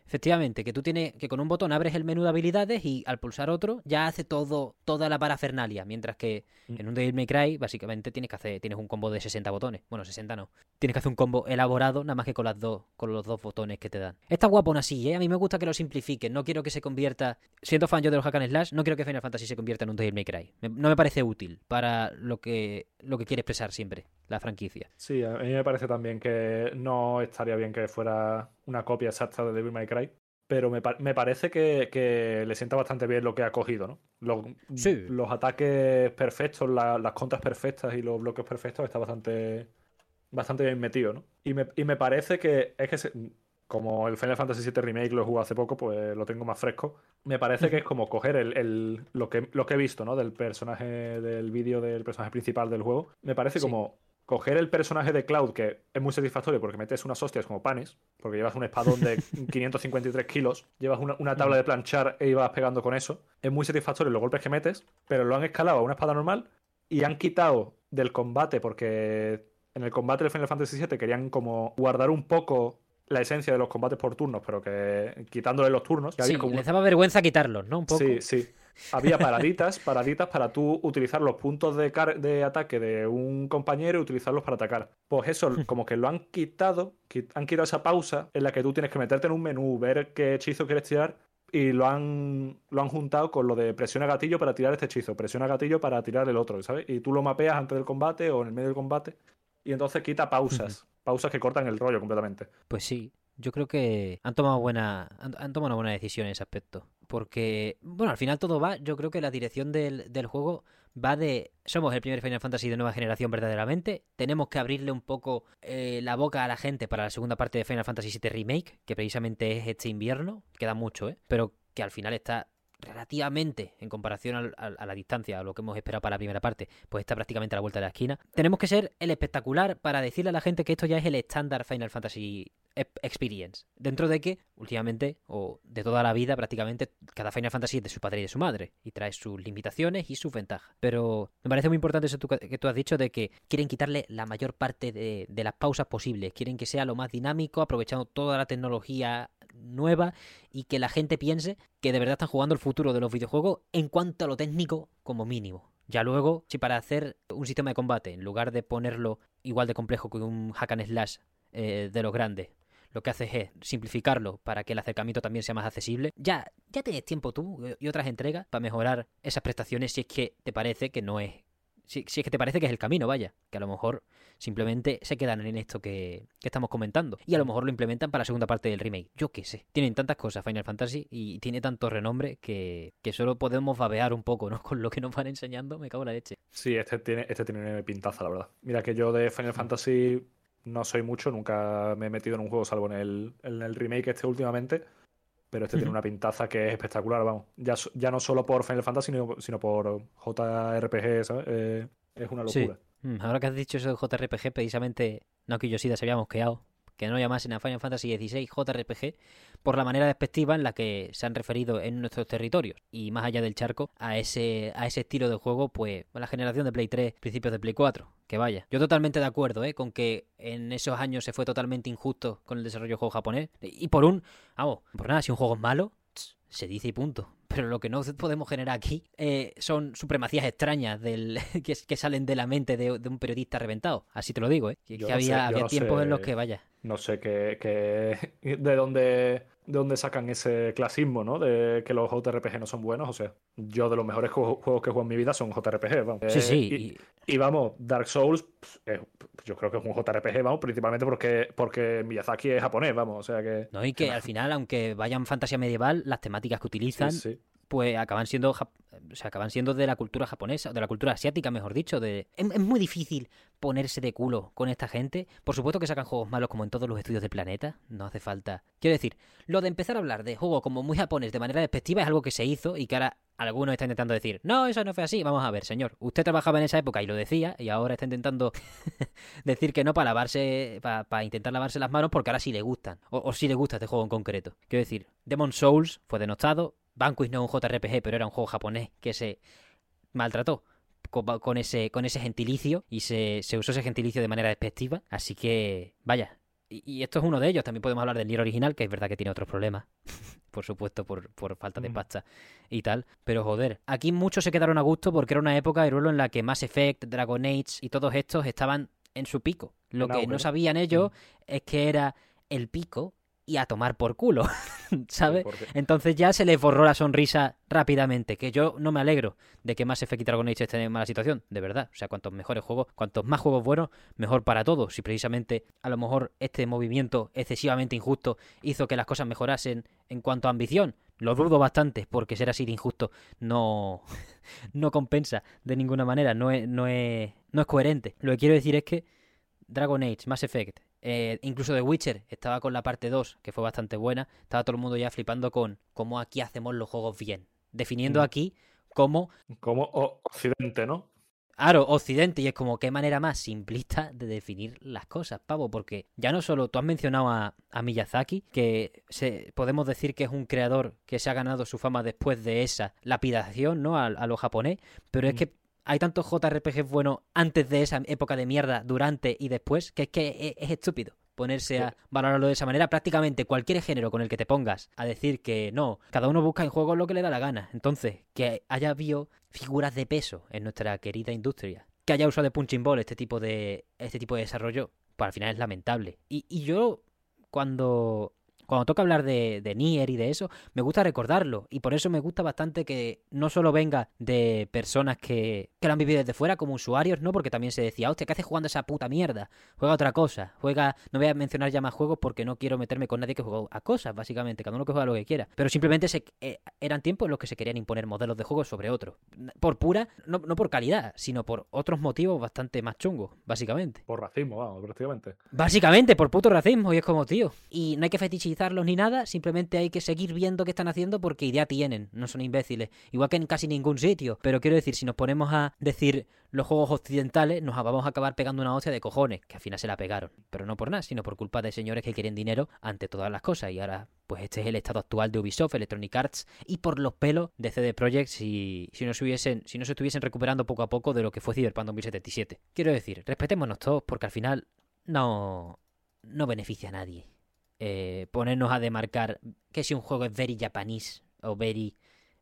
Efectivamente, que tú tienes que con un botón abres el menú de habilidades y al pulsar otro ya hace todo toda la parafernalia, mientras que Mm. en un Devil May Cry básicamente tienes que hacer tienes un combo de 60 botones. Bueno, 60 no. Tienes que hacer un combo elaborado nada más que con las dos con los dos botones que te dan. Está guapo aún así, ¿eh? A mí me gusta que lo simplifiquen, no quiero que se convierta siendo fan yo de los hack and slash, no quiero que Final Fantasy se convierta en un Devil May Cry. No me parece útil para lo que lo que quiere expresar siempre la franquicia. Sí, a mí me parece también que no estaría bien que fuera una copia exacta de Devil May Cry. Pero me, pa- me parece que, que le sienta bastante bien lo que ha cogido, ¿no? Los, Sí. los ataques perfectos, la- las contras perfectas y los bloques perfectos está bastante, bastante bien metido, ¿no? Y me, y me parece que es que se- como el Final Fantasy VII Remake lo jugado hace poco, pues lo tengo más fresco. Me parece que es como coger el, el- lo, que, lo que he visto, ¿no? Del personaje, del vídeo del personaje principal del juego. Me parece Sí. como coger el personaje de Cloud, que es muy satisfactorio porque metes unas hostias como panes, porque llevas un espadón de 553 kilos, llevas una, una tabla de planchar e ibas pegando con eso. Es muy satisfactorio los golpes que metes, pero lo han escalado a una espada normal y han quitado del combate, porque en el combate del Final Fantasy VII querían como guardar un poco la esencia de los combates por turnos, pero que quitándole los turnos. que Sí, como les daba vergüenza quitarlos, ¿no? Un poco. Sí, sí. Había paraditas, paraditas para tú utilizar los puntos de, de ataque de un compañero y utilizarlos para atacar. Pues eso, como que lo han quitado, han quitado esa pausa en la que tú tienes que meterte en un menú, ver qué hechizo quieres tirar y lo han, lo han juntado con lo de presiona gatillo para tirar este hechizo, presiona gatillo para tirar el otro, ¿sabes? Y tú lo mapeas antes del combate o en el medio del combate y entonces quita pausas, pausas que cortan el rollo completamente. Pues sí, yo creo que han tomado buena han, tomado una buena decisión en ese aspecto. Porque, bueno, al final todo va, yo creo que la dirección del, del juego va de somos el primer Final Fantasy de nueva generación verdaderamente, tenemos que abrirle un poco eh, la boca a la gente para la segunda parte de Final Fantasy VII Remake, que precisamente es este invierno, queda mucho, ¿eh? pero que al final está relativamente en comparación a, la distancia, a lo que hemos esperado para la primera parte, pues está prácticamente a la vuelta de la esquina. Tenemos que ser el espectacular para decirle a la gente que esto ya es el estándar Final Fantasy Experience. Dentro de que, últimamente, o de toda la vida prácticamente, cada Final Fantasy es de su padre y de su madre, y trae sus limitaciones y sus ventajas. Pero me parece muy importante eso que tú has dicho de que quieren quitarle la mayor parte de, de las pausas posibles, quieren que sea lo más dinámico, aprovechando toda la tecnología nueva y que la gente piense que de verdad están jugando el futuro de los videojuegos en cuanto a lo técnico como mínimo. Ya luego, si para hacer un sistema de combate, en lugar de ponerlo igual de complejo que un hack and slash eh, de los grandes, lo que haces es simplificarlo para que el acercamiento también sea más accesible, ya, ya tienes tiempo tú y otras entregas para mejorar esas prestaciones si es que te parece que no es si, es que te parece que es el camino, vaya, que a lo mejor simplemente se quedan en esto que, estamos comentando y a lo mejor lo implementan para la segunda parte del remake. Yo qué sé. Tienen tantas cosas Final Fantasy y tiene tanto renombre que, solo podemos babear un poco, ¿no? Con lo que nos van enseñando, me cago en la leche. Sí, este tiene, este tiene pintaza, la verdad. Mira que yo de Final Fantasy no soy mucho, nunca me he metido en un juego salvo en el, en el remake este últimamente pero este tiene una pintaza que es espectacular, vamos. Ya, ya no solo por Final Fantasy, sino, por JRPG, ¿sabes? Eh, es una locura. Mm, ahora que has dicho eso de JRPG, precisamente Naoki Yoshida se había mosqueado que no llamasen a Final Fantasy XVI JRPG por la manera despectiva en la que se han referido en nuestros territorios y más allá del charco a ese, a ese estilo de juego, pues la generación de Play 3, principios de Play 4. Que vaya. Yo totalmente de acuerdo, ¿eh? Con que en esos años se fue totalmente injusto con el desarrollo del juego japonés. Y por un, vamos, por nada, si un juego es malo, se dice y punto. Pero lo que no podemos generar aquí eh, son supremacías extrañas del que, salen de la mente de, un periodista reventado. Así te lo digo, ¿eh? Que, había, tiempos en los que, vaya, no sé qué, de dónde de dónde sacan ese clasismo, ¿no? De que los JRPG no son buenos. O sea, yo de los mejores juegos, que juego en mi vida son JRPG, vamos. Sí, sí. Y, vamos, Dark Souls, pues, yo creo que es un JRPG, vamos, principalmente porque, porque Miyazaki es japonés, vamos. O sea que. No, y que al final, aunque vayan fantasía medieval, las temáticas que utilizan. Pues acaban siendo o acaban siendo de la cultura japonesa, de la cultura asiática, mejor dicho. De... Es, muy difícil ponerse de culo con esta gente. Por supuesto que sacan juegos malos como en todos los estudios del planeta. No hace falta. Quiero decir, lo de empezar a hablar de juegos como muy japonés de manera despectiva es algo que se hizo y que ahora algunos están intentando decir, no, eso no fue así. Vamos a ver, señor. Usted trabajaba en esa época y lo decía, y ahora está intentando decir que no para lavarse, para, intentar lavarse las manos porque ahora sí le gustan. O, o sí le gusta este juego en concreto. Quiero decir, Demon Souls fue denostado, Vanquish no es un JRPG, pero era un juego japonés que se maltrató con, ese, con ese gentilicio y se, usó ese gentilicio de manera despectiva. Así que, vaya. Y, esto es uno de ellos. También podemos hablar del Nier original, que es verdad que tiene otros problemas. por supuesto, por, falta de pasta y tal. Pero joder, aquí muchos se quedaron a gusto porque era una época de rulo en la que Mass Effect, Dragon Age y todos estos estaban en su pico. Lo que no sabían ellos es que era el pico y a tomar por culo, ¿sabes? Entonces ya se les borró la sonrisa rápidamente, que yo no me alegro de que más Effect y Dragon Age estén en mala situación, de verdad. O sea, cuantos mejores juegos, cuantos más juegos buenos, mejor para todos. Si precisamente a lo mejor este movimiento excesivamente injusto hizo que las cosas mejorasen en cuanto a ambición, lo dudo bastante, porque ser así de injusto no, no compensa de ninguna manera, no es, no, es, no es coherente. Lo que quiero decir es que Dragon Age, Mass Effect, eh, incluso The Witcher estaba con la parte 2, que fue bastante buena. Estaba todo el mundo ya flipando con cómo aquí hacemos los juegos bien. Definiendo mm. aquí cómo... Como Occidente, ¿no? Claro, Occidente, y es como qué manera más simplista de definir las cosas, pavo, porque ya no solo tú has mencionado a, Miyazaki, que se, podemos decir que es un creador que se ha ganado su fama después de esa lapidación, ¿no? A, a lo japonés, pero es mm. que hay tantos JRPGs buenos antes de esa época de mierda, durante y después, que es que es, estúpido. ponerse a valorarlo de esa manera. Prácticamente cualquier género con el que te pongas a decir que no, cada uno busca en juegos lo que le da la gana. Entonces, que haya habido figuras de peso en nuestra querida industria, que haya usado de punching ball este tipo de, este tipo de desarrollo, pues al final es lamentable. Y, y yo, cuando cuando toca hablar de, de Nier y de eso, me gusta recordarlo. Y por eso me gusta bastante que no solo venga de personas que, que lo han vivido desde fuera como usuarios, ¿no? Porque también se decía, hostia, ¿qué haces jugando esa puta mierda? Juega otra cosa. Juega, no voy a mencionar ya más juegos porque no quiero meterme con nadie que juega a cosas, básicamente. Cada uno que juega lo que quiera. Pero simplemente se, eh, eran tiempos en los que se querían imponer modelos de juego sobre otros. Por pura, no, no por calidad, sino por otros motivos bastante más chungos, básicamente. Por racismo, vamos, prácticamente. Básicamente, por puto racismo. Y es como, tío. Y no hay que fetichizar ni nada, simplemente hay que seguir viendo qué están haciendo porque idea tienen, no son imbéciles. Igual que en casi ningún sitio. Pero quiero decir, si nos ponemos a decir los juegos occidentales, nos vamos a acabar pegando una hostia de cojones, que al final se la pegaron. Pero no por nada, sino por culpa de señores que quieren dinero ante todas las cosas. Y ahora, pues este es el estado actual de Ubisoft, Electronic Arts y por los pelos de CD Projekt si, si, no se hubiesen, si no se estuviesen recuperando poco a poco de lo que fue Cyberpunk 2077. Quiero decir, respetémonos todos porque al final no, no beneficia a nadie eh, ponernos a demarcar que si un juego es very japanese o very,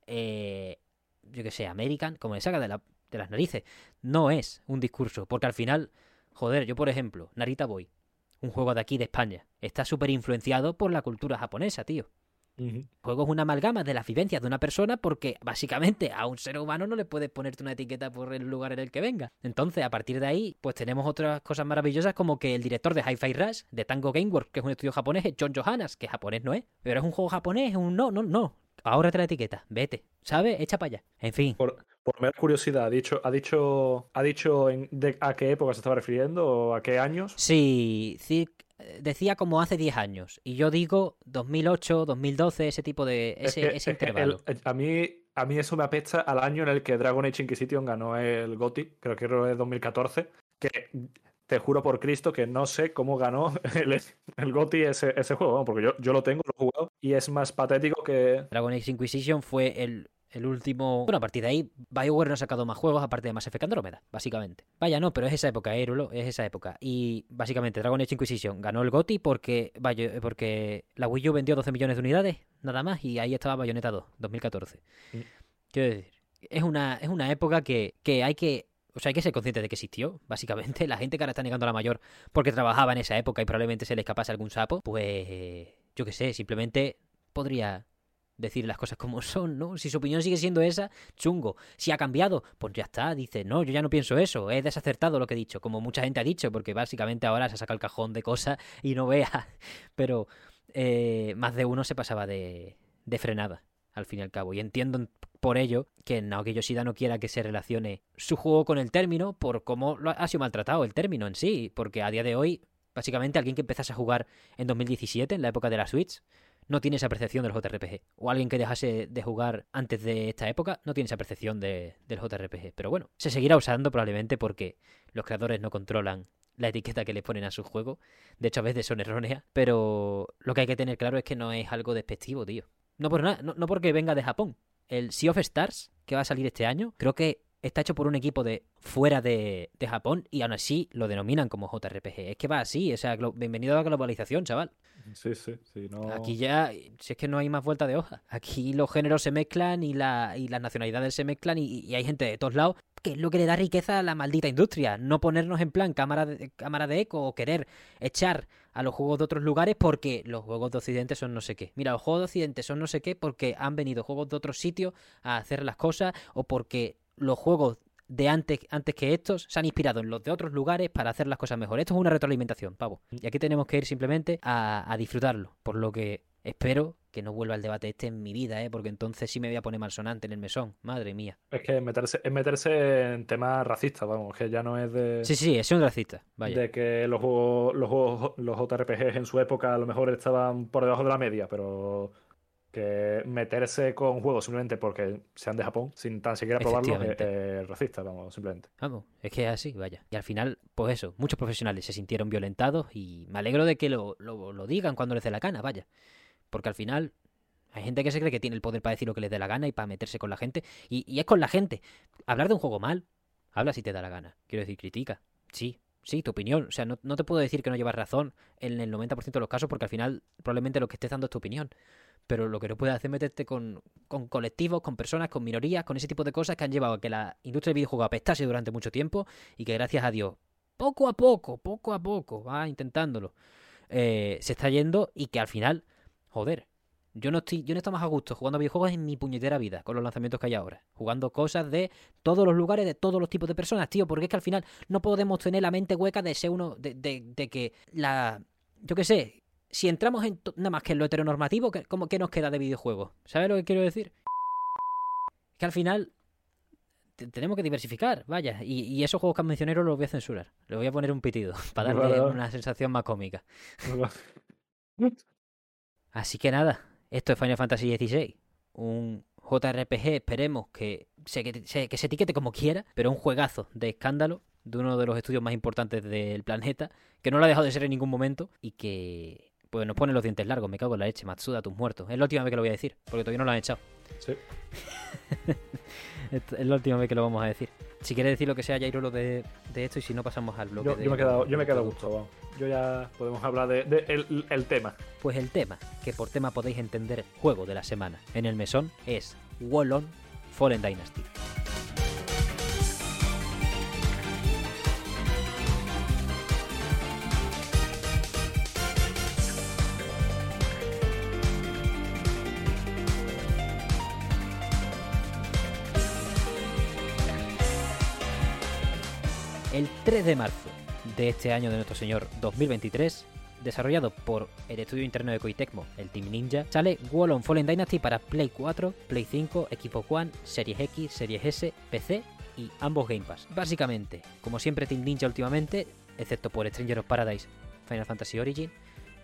eh, yo que sé, American, como le saca de, la, de las narices. No es un discurso, porque al final, joder, yo por ejemplo, Narita Boy, un juego de aquí de España, está súper influenciado por la cultura japonesa, tío. El juego es una amalgama de las vivencias de una persona porque básicamente a un ser humano no le puedes ponerte una etiqueta por el lugar en el que venga. Entonces, a partir de ahí, pues tenemos otras cosas maravillosas como que el director de Hi-Fi Rush, de Tango Gameworks, que es un estudio japonés, es John Johannes, que japonés no es, pero es un juego japonés, es un no, no, no. Ahórrate la etiqueta, vete, ¿sabes? Echa para allá. En fin. Por, por mera curiosidad, ¿ha dicho, ha dicho, ha dicho en, de, a qué época se estaba refiriendo o a qué años? Sí, sí decía como hace 10 años. Y yo digo 2008, 2012, ese tipo de. ese, es que, ese es que intervalo. el- a, mí, a mí eso me apesta al año en el que Dragon Age Inquisition ganó el GOTY, creo que de 2014. Que te juro por Cristo que no sé cómo ganó el, el GOTY ese, ese juego, porque yo, yo lo tengo, lo he jugado, y es más patético que. Dragon Age Inquisition fue el, el último. Bueno, a partir de ahí, BioWare no ha sacado más juegos aparte de Mass Effect Andromeda, básicamente. Vaya, no, pero es esa época, Erulo, es esa época. Y básicamente Dragon Age Inquisition ganó el GOTY porque, vaya, porque la Wii U vendió 12 millones de unidades, nada más, y ahí estaba Bayonetta 2, 2014. Mm. Quiero decir, es una, es una época que, que hay que. O sea, hay que ser consciente de que existió, básicamente. La gente que ahora está negando a la mayor porque trabajaba en esa época y probablemente se le escapase algún sapo, pues. Yo qué sé, simplemente podría decir las cosas como son, ¿no? Si su opinión sigue siendo esa, chungo. Si ha cambiado, pues ya está, dice, no, yo ya no pienso eso, he desacertado lo que he dicho, como mucha gente ha dicho, porque básicamente ahora se saca el cajón de cosas y no vea. Pero eh, más de uno se pasaba de, de frenada, al fin y al cabo. Y entiendo por ello que Naoki Yoshida no quiera que se relacione su juego con el término por cómo ha sido maltratado el término en sí, porque a día de hoy, básicamente alguien que empezase a jugar en 2017, en la época de la Switch, no tiene esa percepción del JRPG. O alguien que dejase de jugar antes de esta época no tiene esa percepción de, del JRPG. Pero bueno, se seguirá usando probablemente porque los creadores no controlan la etiqueta que le ponen a su juego. De hecho, a veces son erróneas. Pero lo que hay que tener claro es que no es algo despectivo, tío. No por nada, no porque venga de Japón. El Sea of Stars, que va a salir este año, creo que está hecho por un equipo de fuera de, de Japón y aún así lo denominan como JRPG. Es que va así, o sea, bienvenido a la globalización, chaval. Sí, sí, sí. No... Aquí ya, si es que no hay más vuelta de hoja. Aquí los géneros se mezclan y, la, y las nacionalidades se mezclan y, y hay gente de todos lados que es lo que le da riqueza a la maldita industria. No ponernos en plan cámara de, cámara de eco o querer echar a los juegos de otros lugares porque los juegos de Occidente son no sé qué. Mira, los juegos de Occidente son no sé qué porque han venido juegos de otros sitios a hacer las cosas o porque los juegos de antes, antes que estos se han inspirado en los de otros lugares para hacer las cosas mejor. Esto es una retroalimentación, pavo. Y aquí tenemos que ir simplemente a, a disfrutarlo. Por lo que espero que no vuelva el debate este en mi vida, ¿eh? porque entonces sí me voy a poner malsonante en el mesón. Madre mía. Es que meterse, es meterse en temas racistas, vamos, que ya no es de, Sí, sí, es un racista. Vaya. de que los juegos, los juegos, los JRPGs en su época a lo mejor estaban por debajo de la media, pero que meterse con juegos simplemente porque sean de Japón, sin tan siquiera probarlos, es, Efectivamente. es racista, vamos, simplemente. Vamos, es que es así, vaya. Y al final, pues eso, muchos profesionales se sintieron violentados y me alegro de que lo, lo, lo digan cuando les dé la gana, vaya. Porque al final hay gente que se cree que tiene el poder para decir lo que les dé la gana y para meterse con la gente. Y, y es con la gente. Hablar de un juego mal, habla si te da la gana. Quiero decir, critica, sí. sí, tu opinión. O sea, no, no te puedo decir que no llevas razón en el 90% de los casos porque al final probablemente lo que estés dando es tu opinión. Pero lo que no puedes hacer es meterte con, con colectivos, con personas, con minorías, con ese tipo de cosas que han llevado a que la industria del videojuego apestase durante mucho tiempo y que gracias a Dios, poco a poco, poco a poco, va intentándolo, eh, se está yendo y que al final, joder, yo no estoy, yo no estoy más a gusto jugando a videojuegos en mi puñetera vida con los lanzamientos que hay ahora. Jugando cosas de todos los lugares, de todos los tipos de personas, tío. Porque es que al final no podemos tener la mente hueca de ser uno. de, de, de que la. Yo qué sé. Si entramos en nada más que en lo heteronormativo, ¿qué, cómo, ¿qué nos queda de videojuegos? ¿Sabes lo que quiero decir? Que al final. te- Tenemos que diversificar, vaya. Y, y esos juegos que mencioné los voy a censurar. Les voy a poner un pitido para darle una sensación más cómica. Así que nada, esto es Final Fantasy XVI. Un JRPG, esperemos que se, que, se, que se etiquete como quiera, pero un juegazo de escándalo de uno de los estudios más importantes del planeta, que no lo ha dejado de ser en ningún momento y que pues nos pone los dientes largos. Me cago en la leche, Matsuda, tus muertos. Es la última vez que lo voy a decir, porque todavía no lo han echado. Sí. Es la última vez que lo vamos a decir. Si quieres decir lo que sea, Jairo, lo de, de esto, y si no, pasamos al bloque Yo, de yo me he quedado, yo me he quedado gusto, vamos. Yo ya podemos hablar de, de el, el tema. Pues el tema, que por tema podéis entender juego de la semana en el mesón, es Wallon Fallen Dynasty. El 3 de marzo de este año de nuestro señor 2023, desarrollado por el estudio interno de Koei Tecmo, el Team Ninja, sale Wallon Fallen Dynasty para Play 4, Play 5, Equipo One, Series X, Series S, PC y ambos Game Pass. Básicamente, como siempre Team Ninja últimamente, excepto por Stranger of Paradise, Final Fantasy Origin,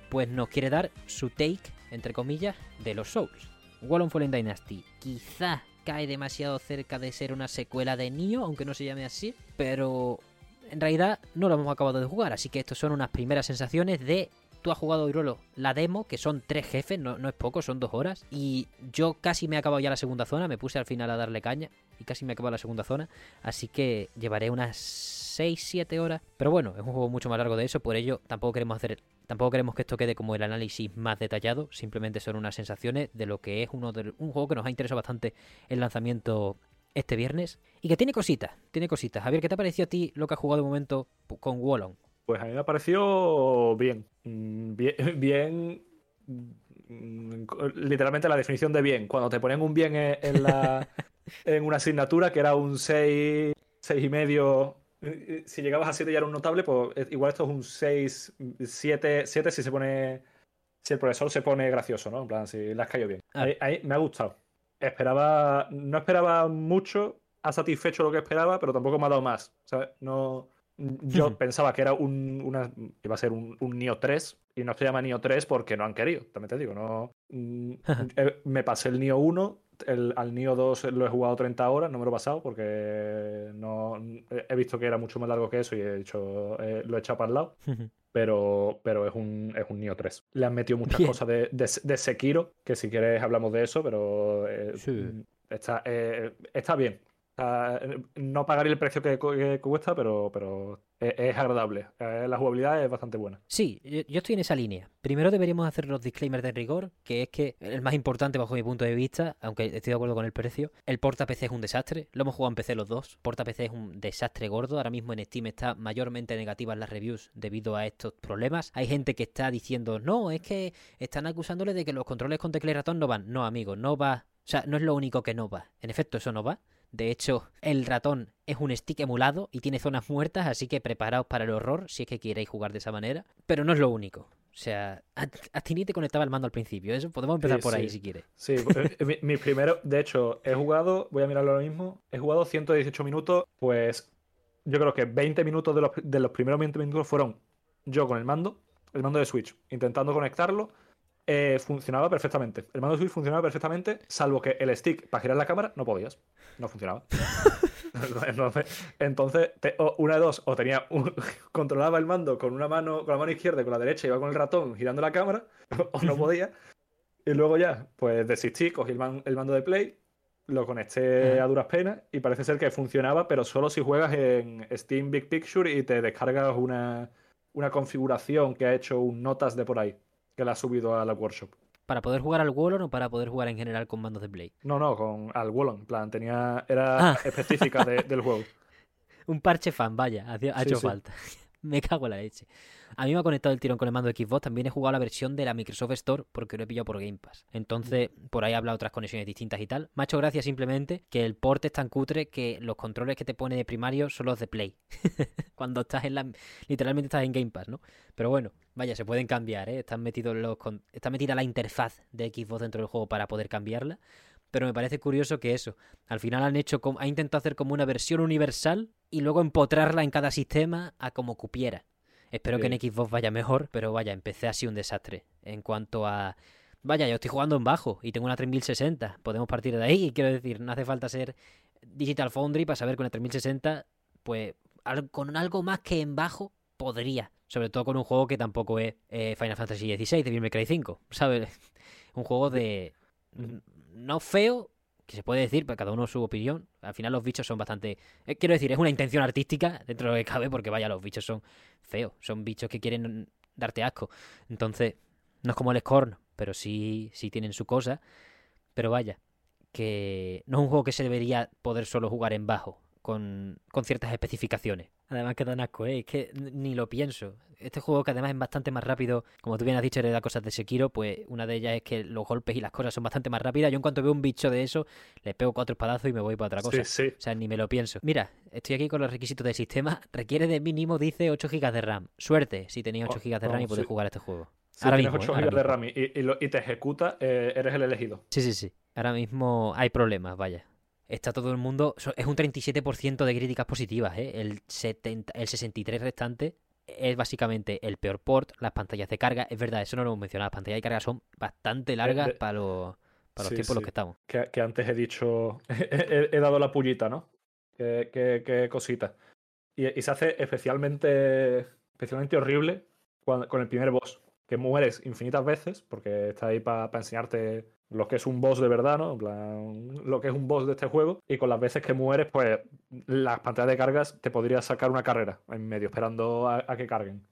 pues nos quiere dar su take, entre comillas, de los Souls. Wallon Fallen Dynasty quizá cae demasiado cerca de ser una secuela de Nioh, aunque no se llame así, pero en realidad no lo hemos acabado de jugar, así que estos son unas primeras sensaciones de... Tú has jugado, Irolo, la demo, que son tres jefes, no, no es poco, son dos horas. Y yo casi me he acabado ya la segunda zona, me puse al final a darle caña y casi me he acabado la segunda zona. Así que llevaré unas 6-7 horas. Pero bueno, es un juego mucho más largo de eso, por ello tampoco queremos hacer... Tampoco queremos que esto quede como el análisis más detallado, simplemente son unas sensaciones de lo que es uno de, un juego que nos ha interesado bastante el lanzamiento este viernes y que tiene cositas, tiene cositas. Javier, ¿qué te ha parecido a ti lo que has jugado de momento con Wallon? Pues a mí me ha parecido bien. Mm, Bien, bien mm, literalmente la definición de bien. Cuando te ponían un bien en, en la, en una asignatura que era un 6, 6 y medio. eh, Si llegabas a 7 ya era un notable, pues eh, igual esto es un 6, 7, 7 si se pone. Si el profesor se pone gracioso, ¿no? En plan, si le has caído bien. Ah. Ahí, ahí me ha gustado. Esperaba. No esperaba mucho. Ha satisfecho lo que esperaba, pero tampoco me ha dado más. ¿sabes? No. Yo pensaba que era un, una, iba a ser un, un Nio 3 y no se llama Nio 3 porque no han querido, también te digo, no mm, eh, me pasé el Nio 1, el, al Nio 2 lo he jugado 30 horas, no me lo he pasado porque no he visto que era mucho más largo que eso y he dicho, eh, lo he echado para el lado, pero, pero es un, es un Nio 3. Le han metido muchas Bien. cosas de, de, de Sekiro, que si quieres hablamos de eso, pero eh, Sí. está, eh, está bien. Está- no pagaré el precio que, cu- que cuesta, pero, pero es, agradable. Eh, la jugabilidad es bastante buena. Sí, yo estoy en esa línea. Primero deberíamos hacer los disclaimers de rigor, que es que el más importante bajo mi punto de vista, aunque estoy de acuerdo con el precio, el porta PC es un desastre. Lo hemos jugado en PC los dos. Porta PC es un desastre gordo. Ahora mismo en Steam está mayormente negativas las reviews debido a estos problemas. Hay gente que está diciendo, no, es que están acusándole de que los controles con tecla ratón no van. No, amigo, no va. O sea, no es lo único que no va. En efecto, eso no va. De hecho, el ratón es un stick emulado y tiene zonas muertas, así que preparaos para el horror si es que queréis jugar de esa manera. Pero no es lo único. O sea, a, ti ni te conectaba el mando al principio. Eso podemos empezar Sí, por ahí si quieres. Sí, eh, mi, mi primero, de hecho, he jugado, voy a mirarlo ahora mismo, he jugado 118 minutos, pues yo creo que 20 minutos de los, de los primeros 20 minutos fueron yo con el mando, el mando de Switch, intentando conectarlo. Eh, funcionaba perfectamente. El mando de Switch funcionaba perfectamente, salvo que el stick para girar la cámara no podías. No funcionaba. Entonces, entonces te- o una de dos, o tenía un- controlaba el mando con una mano, con la mano izquierda y con la derecha, iba con el ratón girando la cámara, o no podía. Y luego ya, pues desistí, cogí el, man- el mando de Play, lo conecté a duras penas y parece ser que funcionaba, pero solo si juegas en Steam Big Picture y te descargas una, una configuración que ha hecho un notas de por ahí, que la ha subido a la workshop. ¿Para poder jugar al Wallon o para poder jugar en general con mandos de Play? No, no, con al Wallon, en plan, tenía, era Ah. específica de- del juego. Un parche fan, vaya, ha Sí, hecho sí. falta. me cago en la leche. A mí me ha conectado el tirón con el mando de Xbox. También he jugado la versión de la Microsoft Store porque lo he pillado por Game Pass. Entonces, por ahí habla otras conexiones distintas y tal. Me ha hecho gracia simplemente que el port es tan cutre que los controles que te pone de primario son los de Play. Cuando estás en la. Literalmente estás en Game Pass, ¿no? Pero bueno, vaya, se pueden cambiar, ¿eh? Están metidos los. con- Está metida la interfaz de Xbox dentro del juego para poder cambiarla. Pero me parece curioso que eso. Al final han hecho. como- Ha intentado hacer como una versión universal y luego empotrarla en cada sistema a como cupiera. Espero que en. Xbox vaya mejor, pero vaya, empecé así un desastre. En cuanto a. Vaya, yo estoy jugando en bajo y tengo una 3060. Podemos partir de ahí. Quiero decir, no hace falta ser Digital Foundry para saber que una 3060, pues al- con algo más que en bajo, podría. Sobre todo con un juego que tampoco es eh, Final Fantasy XVI, Devil May Cry 5. ¿Sabes? Un juego de. No feo, que se puede decir, pero cada uno su opinión. Al final los bichos son bastante... eh, quiero decir, es una intención artística dentro de lo que cabe, porque vaya, los bichos son feos. Son bichos que quieren darte asco. Entonces, no es como el Scorn, pero sí, sí tienen su cosa. Pero vaya, que no es un juego que se debería poder solo jugar en bajo, con, con ciertas especificaciones. Además que dan asco, ¿eh? es que ni lo pienso. Este juego que además es bastante más rápido, como tú bien has dicho, hereda cosas de Sekiro, pues una de ellas es que los golpes y las cosas son bastante más rápidas. Yo en cuanto veo un bicho de eso, le pego cuatro espadazos y me voy para otra cosa. Sí, sí. O sea, ni me lo pienso. Mira, estoy aquí con los requisitos del sistema. Requiere de mínimo, dice, 8 GB de RAM. Suerte si tenéis 8 Oh, GB de RAM y podéis sí. jugar este juego. Si Ahora tienes mismo, 8 ¿eh? GB de. RAM y, y lo- y te ejecuta, eh, eres el elegido. Sí, sí, sí. Ahora mismo hay problemas, vaya. Está todo el mundo. Es un 37% de críticas positivas, ¿eh? El, 70, el 63% restante es básicamente el peor port, las pantallas de carga. Es verdad, eso no lo hemos mencionado. Las pantallas de carga son bastante largas de- para los, para los Sí, tiempos en los que estamos. Que, que antes he dicho, he, he dado la pullita, ¿no? Qué, qué- qué cosita. Y, y se hace especialmente, especialmente horrible cuando- con el primer boss, que mueres infinitas veces, porque está ahí para enseñarte lo que es un boss de verdad, ¿no? En plan, lo que es un boss de este juego. Y con las veces que mueres, pues las pantallas de cargas te podría sacar una carrera en medio, esperando a, que carguen.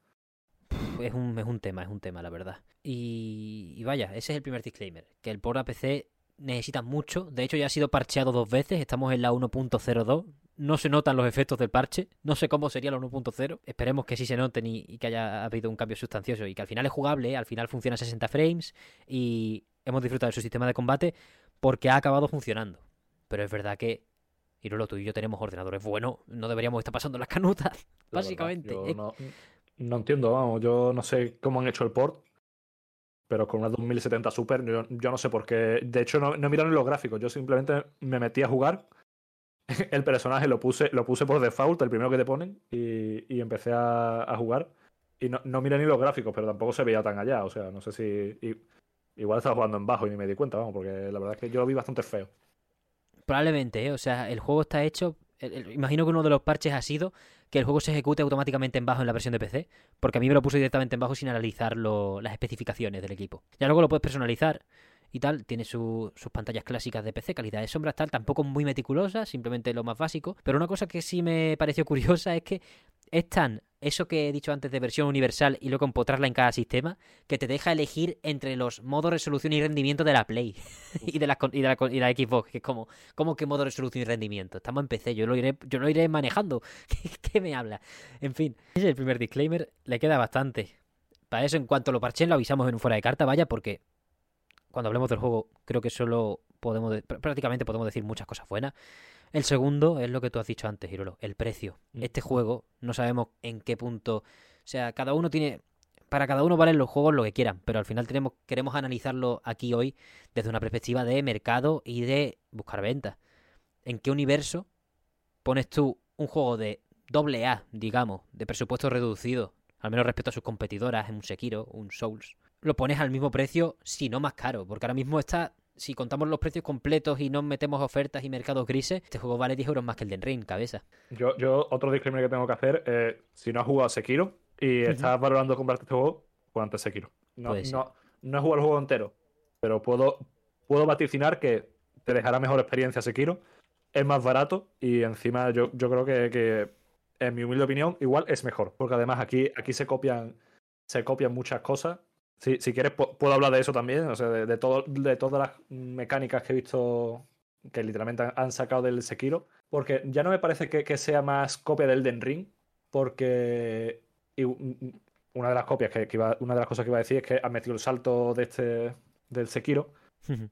Es un, es un tema, es un tema, la verdad. Y, vaya, ese es el primer disclaimer. Que el port a PC necesita mucho. De hecho, ya ha sido parcheado dos veces. Estamos en la 1.02. No se notan los efectos del parche. No sé cómo sería la 1.0. Esperemos que sí se noten y, y que haya habido un cambio sustancioso. Y que al final es jugable. Al final funciona a 60 frames. Y hemos disfrutado de su sistema de combate porque ha acabado funcionando. Pero es verdad que... Y tú y yo tenemos ordenadores buenos. No deberíamos estar pasando las canutas. La Básicamente. no, no entiendo, vamos, yo no sé cómo han hecho el port, pero con una 2070 Super, yo, yo no sé por qué. De hecho, no, no miraron los gráficos, yo simplemente me metí a jugar. El personaje lo puse, lo puse por default, el primero que te ponen, y, empecé a, jugar. Y no, no miré ni los gráficos, pero tampoco se veía tan allá. O sea, no sé si. igual estaba jugando en bajo y ni me di cuenta, vamos, porque la verdad es que yo lo vi bastante feo. Probablemente, ¿eh? O sea, el juego está hecho. imagino que uno de los parches ha sido que el juego se ejecute automáticamente en bajo en la versión de PC. Porque a mí me lo puso directamente en bajo sin analizar lo- las especificaciones del equipo. Ya luego lo puedes personalizar y tal. Tiene su- sus pantallas clásicas de PC, calidad de sombras, tal. Tampoco muy meticulosa, simplemente lo más básico. Pero una cosa que sí me pareció curiosa es que es tan. Eso que he dicho antes de versión universal y luego empotrarla en cada sistema, que te deja elegir entre los modos resolución y rendimiento de la Play y, de la, con- y, de y la Xbox, que es como, ¿Cómo que modo resolución y rendimiento? Estamos en PC, yo lo iré, yo lo iré manejando. ¿Qué, qué me habla? En fin, ese es el primer disclaimer. Le queda bastante. Para eso, en cuanto lo parchen, lo avisamos en un fuera de carta, vaya, porque cuando hablemos del juego, creo que solo podemos, de- pr- prácticamente podemos decir muchas cosas buenas. El segundo es lo que tú has dicho antes, Irolo, el precio. Mm. Este juego, no sabemos en qué punto. O sea, cada uno tiene. Para cada uno valen los juegos lo que quieran, pero al final tenemos, queremos analizarlo aquí hoy desde una perspectiva de mercado y de buscar ventas. ¿En qué universo pones tú un juego de doble A, digamos, de presupuesto reducido, al menos respecto a sus competidoras, en un Sekiro, un Souls? Lo pones al mismo precio, si no más caro, porque ahora mismo está, si contamos los precios completos y no metemos ofertas y mercados grises, este juego vale 10 euros más que el de Ring, cabeza. Yo, yo otro disclaimer que tengo que hacer, eh, si no has jugado a Sekiro y estás valorando comprarte este juego, juega antes Sekiro. No, Puede ser. no, no he jugado el juego entero, pero puedo, puedo vaticinar que te dejará mejor experiencia Sekiro. Es más barato y encima yo, yo creo que, que, en mi humilde opinión, igual es mejor. Porque además aquí, aquí se copian se copian muchas cosas. Si, si quieres, puedo hablar de eso también. O sea, de, todo, de todas las mecánicas que he visto que literalmente han sacado del Sekiro. Porque ya no me parece que, que sea más copia del Den Ring. Porque una de las copias que, iba, una de las cosas que iba a decir es que han metido el salto de este del Sekiro.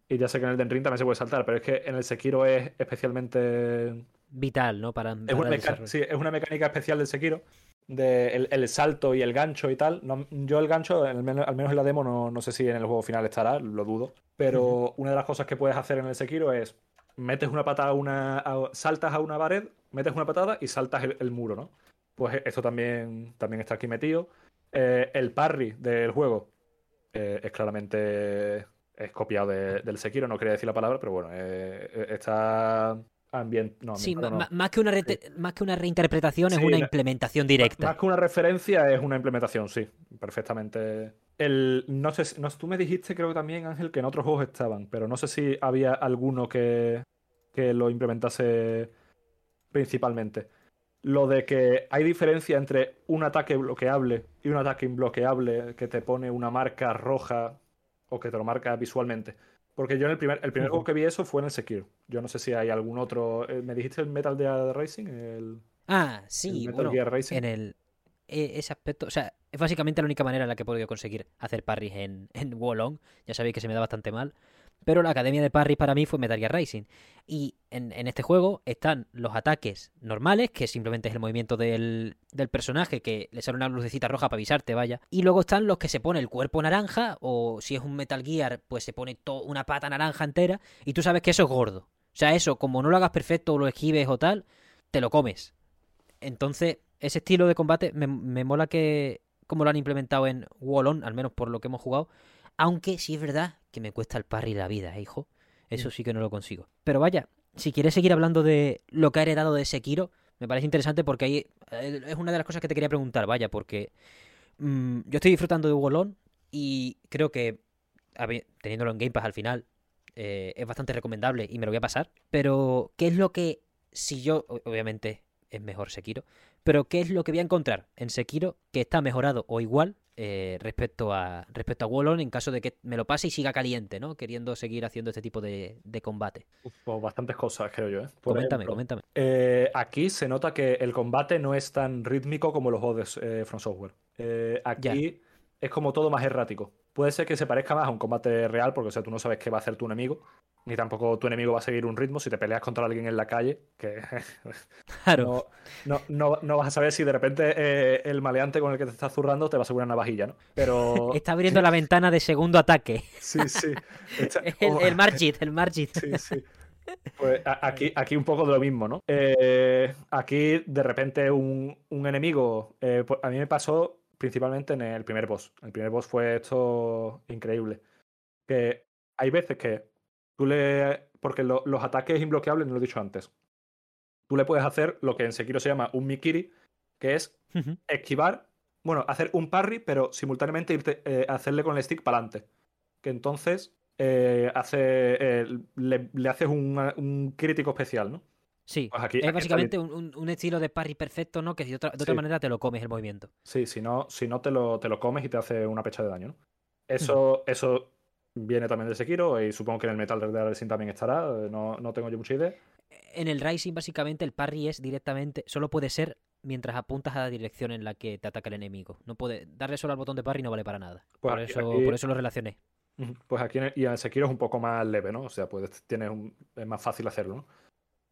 y ya sé que en el Den Ring también se puede saltar, pero es que en el Sekiro es especialmente vital, ¿no? Para, es, una sí, es una mecánica especial del Sekiro de el, salto y el gancho y tal. yo el gancho, al menos, en la demo, no, sé si en el juego final estará, lo dudo. Pero una de las cosas que puedes hacer en el Sekiro es metes una patada, una, saltas a una pared, metes una patada y saltas el, muro, ¿no? Pues esto también, también está aquí metido. Eh, el parry del juego eh, es claramente es copiado del Sekiro, no quería decir la palabra, pero bueno, eh, está sí, más, que una más que una reinterpretación es una implementación directa. Más, que una referencia es una implementación, sí, perfectamente. El, no sé, no, tú me dijiste, creo que también, Ángel, que en otros juegos estaban, pero no sé si había alguno que, que lo implementase principalmente. Lo de que hay diferencia entre un ataque bloqueable y un ataque imbloqueable que te pone una marca roja o que te lo marca visualmente. Porque yo en el primer, el primer juego que vi eso fue en el Sekiro. Yo no sé si hay algún otro. Eh, ¿Me dijiste el Metal Gear Racing? El, ah, sí, Metal Gear Racing. En el, e, ese aspecto, o sea, es básicamente la única manera en la que he podido conseguir hacer parries en, en Wallon. Ya sabéis que se me da bastante mal. Pero la academia de parry para mí fue Metal Gear Racing. Y en, este juego están los ataques normales, que simplemente es el movimiento del, personaje, que le sale una lucecita roja para avisarte, vaya. Y luego están los que se pone el cuerpo naranja, o si es un Metal Gear, pues se pone una pata naranja entera, y tú sabes que eso es gordo. O sea, eso, como no lo hagas perfecto o lo esquives o tal, te lo comes. Entonces, ese estilo de combate me, me mola que, como lo han implementado en Wallon, al menos por lo que hemos jugado, aunque sí es verdad que me cuesta el parry la vida, ¿eh, hijo. Eso mm. sí que no lo consigo. Pero vaya, si quieres seguir hablando de lo que ha heredado de Sekiro, me parece interesante porque ahí eh, es una de las cosas que te quería preguntar, vaya, porque mm, yo estoy disfrutando de Wolong y creo que teniéndolo en Game Pass al final eh, es bastante recomendable y me lo voy a pasar. Pero, ¿qué es lo que, si yo, obviamente es mejor Sekiro, pero ¿qué es lo que voy a encontrar en Sekiro que está mejorado o igual eh, respecto a respecto a Wallon en caso de que me lo pase y siga caliente, ¿no? Queriendo seguir haciendo este tipo de, combate. pues bastantes cosas, creo yo. ¿eh? coméntame, coméntame. Eh, aquí se nota que el combate no es tan rítmico como los juegos de From Software. aquí es como todo más errático. Puede ser que se parezca más a un combate real, porque o sea, tú no sabes qué va a hacer tu enemigo, ni tampoco tu enemigo va a seguir un ritmo. Si te peleas contra alguien en la calle, que claro. no, no, no, vas a saber si de repente eh, el maleante con el que te estás zurrando te va a subir una navajilla, ¿no? Pero... Está abriendo la ventana de segundo ataque. Sí, sí. el, Margit, el Margit. Sí, sí. Pues aquí, aquí un poco de lo mismo, ¿no? Eh, aquí de repente un, un enemigo, eh, pues, a mí me pasó principalmente en el primer boss. El primer boss fue esto increíble. Que hay veces que tú le. Porque los ataques imbloqueables, no lo he dicho antes. Tú le puedes hacer lo que en Sekiro se llama un Mikiri, que es esquivar, bueno, hacer un parry, pero simultáneamente irte, eh, hacerle con el stick para adelante. Que entonces eh, hace, eh, le, haces un crítico especial, ¿no? Sí, pues es básicamente un, estilo de parry perfecto, ¿no? Que de otra, de otra manera te lo comes el movimiento. Sí, si no, si no te, lo, te lo comes y te hace una pecha de daño, ¿no? Eso, eso viene también de Sekiro y supongo que en el Metal Gear Rising también estará, eh, no, no tengo yo mucha idea. En el Rising básicamente el parry es directamente, solo puede ser mientras apuntas a la dirección en la que te ataca el enemigo. No puede darle solo al botón de parry no vale para nada. Pues por, eso, por eso lo relacioné. Pues aquí en y en Sekiro es un poco más leve, ¿no? O sea, pues tienes es más fácil hacerlo, ¿no?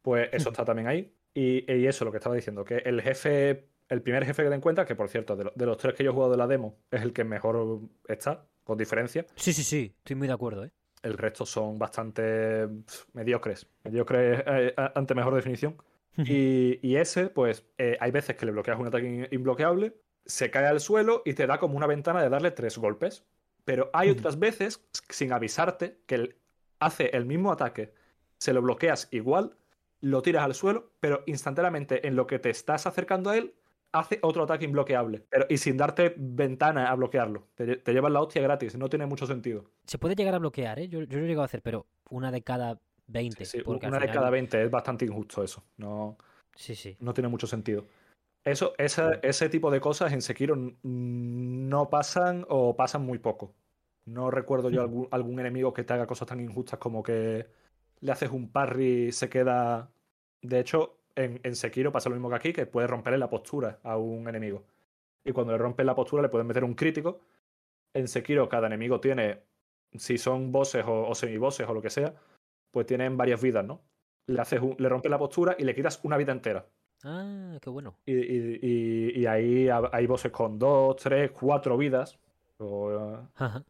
Pues eso está también ahí. Y, eso, lo que estaba diciendo, que el jefe, el primer jefe que te encuentras, que por cierto, de, los tres que yo he jugado de la demo, es el que mejor está, con diferencia. Sí, sí, sí, estoy muy de acuerdo, ¿eh? El resto son bastante mediocres. Mediocres eh, ante mejor definición. y, ese, pues, eh, hay veces que le bloqueas un ataque imbloqueable, se cae al suelo y te da como una ventana de darle tres golpes. Pero hay otras veces, sin avisarte, que hace el mismo ataque, se lo bloqueas igual lo tiras al suelo, pero instantáneamente en lo que te estás acercando a él, hace otro ataque imbloqueable. Pero, y sin darte ventana a bloquearlo. Te, te llevas la hostia gratis, no tiene mucho sentido. Se puede llegar a bloquear, ¿eh? Yo, yo lo he llegado a hacer, pero una de cada 20. Sí, porque al una de cada 20 es bastante injusto eso. No, Sí, sí. no tiene mucho sentido. Eso, esa- ese tipo de cosas en Sekiro no pasan o pasan muy poco. No recuerdo yo algún, algún enemigo que te haga cosas tan injustas como que le haces un parry se queda. De hecho, en, en Sekiro pasa lo mismo que aquí, que puedes romperle la postura a un enemigo. Y cuando le rompes la postura le puedes meter un crítico. En Sekiro cada enemigo tiene, si son bosses o, o semibosses o lo que sea, pues tienen varias vidas, ¿no? Le, haces un- le rompes la postura y le quitas una vida entera. Ah, qué bueno. Y, y- y- y ahí ha- hay bosses con dos, tres, cuatro vidas. O, eh, Ajá.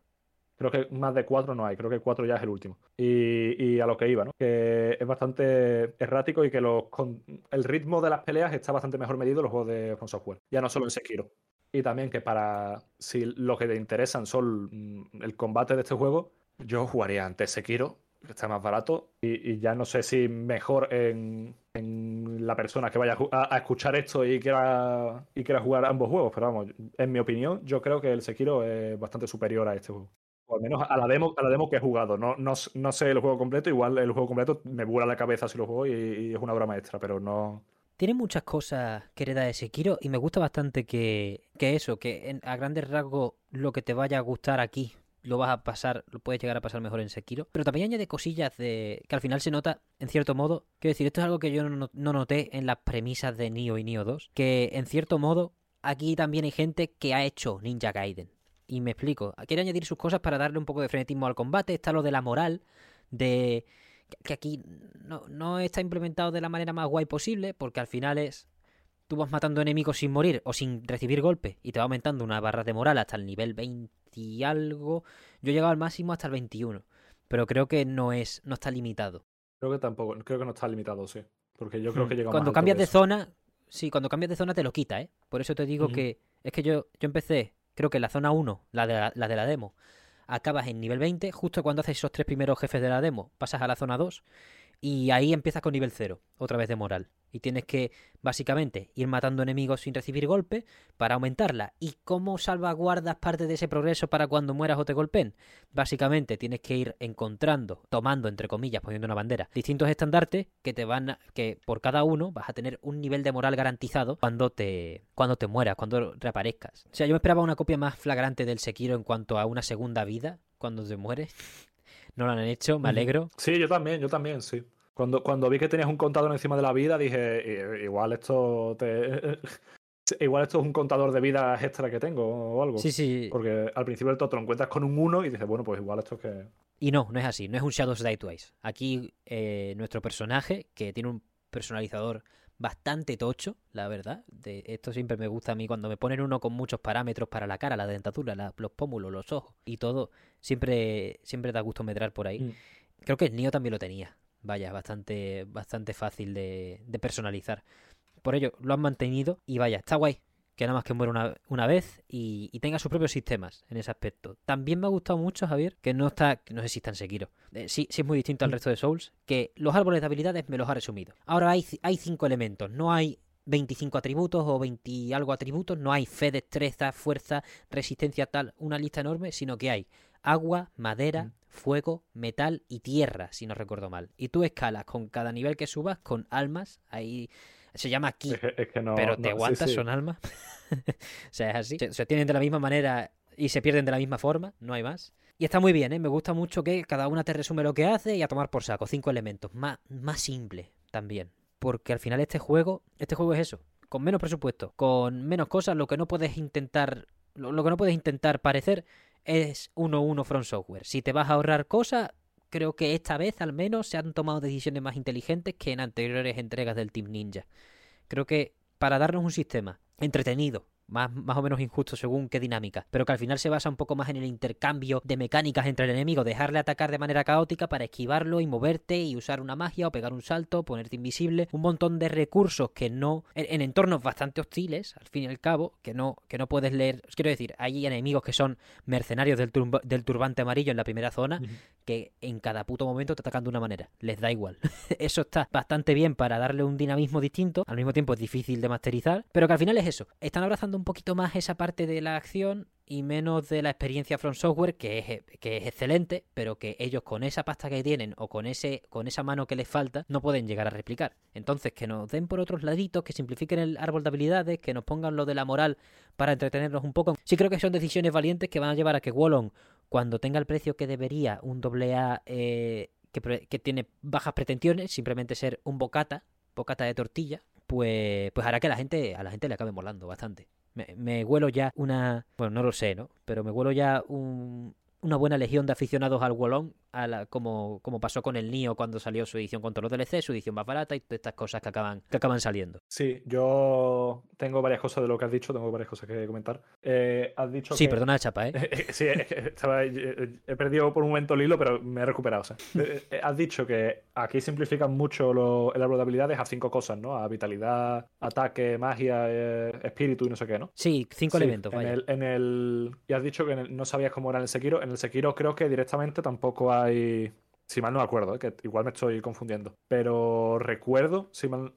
Creo que más de cuatro no hay, creo que cuatro ya es el último. Y, y a lo que iba, ¿no? Que es bastante errático y que los, con- el ritmo de las peleas está bastante mejor medido en los juegos de From Software. Ya no solo en Sekiro. Y también que para. Si lo que te interesan son mm, el combate de este juego, yo jugaría antes Sekiro, que está más barato. Y, y ya no sé si mejor en, en la persona que vaya a, a escuchar esto y quiera, y quiera jugar ambos juegos. Pero vamos, en mi opinión, yo creo que el Sekiro es bastante superior a este juego. O al menos a la demo, a la demo que he jugado. No, no, no sé el juego completo, igual el juego completo me vuela la cabeza si lo juego y, es una obra maestra, pero no. Tiene muchas cosas que hereda de Sekiro y me gusta bastante que, que eso, que en- a grandes rasgos lo que te vaya a gustar aquí lo vas a pasar, lo puedes llegar a pasar mejor en Sekiro. Pero también añade cosillas de que al final se nota, en cierto modo. Quiero decir, esto es algo que yo no, no noté en las premisas de Nioh y Nioh 2. Que en cierto modo, aquí también hay gente que ha hecho Ninja Gaiden. Y me explico. Quiere añadir sus cosas para darle un poco de frenetismo al combate. Está lo de la moral, de que aquí no, no está implementado de la manera más guay posible, porque al final es tú vas matando enemigos sin morir o sin recibir golpes y te va aumentando una barra de moral hasta el nivel 20 y algo. Yo he llegado al máximo hasta el 21, pero creo que no es no está limitado. Creo que tampoco, creo que no está limitado, sí. Porque yo creo Hmm. que llega Cuando más cambias de eso. zona, sí, cuando cambias de zona te lo quita, ¿eh? Por eso te digo que es que yo yo empecé, creo que en la zona 1, la de la, la de la demo, acabas en nivel 20, justo cuando haces esos tres primeros jefes de la demo, pasas a la zona 2 y ahí empiezas con nivel 0, otra vez de moral. Y tienes que, básicamente, ir matando enemigos sin recibir golpes para aumentarla. ¿Y cómo salvaguardas parte de ese progreso para cuando mueras o te golpeen? Básicamente, tienes que ir encontrando, tomando, entre comillas, poniendo una bandera, distintos estandartes que te van a, que por cada uno vas a tener un nivel de moral garantizado cuando te, cuando te mueras, cuando reaparezcas. O sea, yo me esperaba una copia más flagrante del Sekiro en cuanto a una segunda vida cuando te mueres. No lo han hecho, me alegro. Sí, yo también, yo también, sí. Cuando, cuando vi que tenías un contador encima de la vida, dije, "I- igual esto te... igual esto es un contador de vidas extra que tengo o algo. Sí, sí. Porque al principio del todo te lo encuentras con un 1 y dices, bueno, pues igual esto es que... Y no, no es así, no es un Shadows Die Twice. Aquí eh, nuestro personaje, que tiene un personalizador bastante tocho, la verdad. De, esto siempre me gusta a mí cuando me ponen uno con muchos parámetros para la cara, la dentadura, la- los pómulos, los ojos y todo. Siempre, siempre da gusto medrar por ahí. Mm. Creo que el Nio también lo tenía. Vaya, bastante, bastante fácil de, de personalizar. Por ello, lo han mantenido y vaya, está guay. Que nada más que muera una, una vez y, y tenga sus propios sistemas en ese aspecto. También me ha gustado mucho, Javier, que no está, no sé si está en Sekiro. Eh, sí, sí es muy distinto al Mm. resto de Souls, que los árboles de habilidades me los ha resumido. Ahora hay, hay cinco elementos, no hay 25 atributos o 20 y algo atributos, no hay fe, destreza, fuerza, resistencia tal, una lista enorme, sino que hay agua, madera, Mm. Fuego, metal y tierra, si no recuerdo mal. Y tú escalas con cada nivel que subas con almas, ahí se llama Es que, es que no... pero no- te sí, aguantas, sí. son almas. o sea, es así. Se, se tienen de la misma manera y se pierden de la misma forma, no hay más. Y está muy bien, ¿eh? Me gusta mucho que cada una te resume lo que hace y a tomar por saco. Cinco elementos. Más, más simple también. Porque al final este juego, este juego es eso. Con menos presupuesto, con menos cosas, lo que no puedes intentar, lo, lo que no puedes intentar parecer es 1-1 From Software. Si te vas a ahorrar cosas, creo que esta vez al menos se han tomado decisiones más inteligentes que en anteriores entregas del Team Ninja. Creo que para darnos un sistema entretenido, más, más o menos injusto según qué dinámica, pero que al final se basa un poco más en el intercambio de mecánicas entre el enemigo, dejarle atacar de manera caótica para esquivarlo y moverte y usar una magia o pegar un salto, ponerte invisible, un montón de recursos que no, en, en entornos bastante hostiles, al fin y al cabo, que no, que no puedes leer, quiero decir, hay enemigos que son mercenarios del, turba- del turbante amarillo en la primera zona, que en cada puto momento te atacan de una manera. Les da igual. eso está bastante bien para darle un dinamismo distinto. Al mismo tiempo es difícil de masterizar. Pero que al final es eso. Están abrazando un poquito más esa parte de la acción y menos de la experiencia From Software, que es, que es excelente, pero que ellos con esa pasta que tienen o con, ese, con esa mano que les falta, no pueden llegar a replicar. Entonces, que nos den por otros laditos, que simplifiquen el árbol de habilidades, que nos pongan lo de la moral para entretenernos un poco. Sí creo que son decisiones valientes que van a llevar a que Wallon, cuando tenga el precio que debería un AA eh, que, que tiene bajas pretensiones, simplemente ser un bocata, bocata de tortilla, pues, pues hará que la gente, a la gente le acabe molando bastante. Me, me huelo ya una. Bueno, no lo sé, ¿no? Pero me huelo ya un, una buena legión de aficionados al Wolong, a la, como, como pasó con el Nio cuando salió su edición con todos los DLC, su edición más barata y todas estas cosas que acaban, que acaban saliendo. Sí, yo tengo varias cosas de lo que has dicho, tengo varias cosas que comentar. Eh, has dicho sí, que... perdona la chapa, ¿eh? sí, estaba, he perdido por un momento el hilo, pero me he recuperado. O sea. Eh, has dicho que aquí simplifican mucho lo, el árbol de habilidades a cinco cosas, ¿no? A vitalidad, ataque, magia, eh, espíritu y no sé qué, ¿no? Sí, cinco Sí, elementos, en vaya. el, en el- y has dicho que en el- no sabías cómo era en el Sekiro. En el Sekiro creo que directamente tampoco hay. Si mal no me acuerdo, ¿eh? que igual me estoy confundiendo. Pero recuerdo, si mal-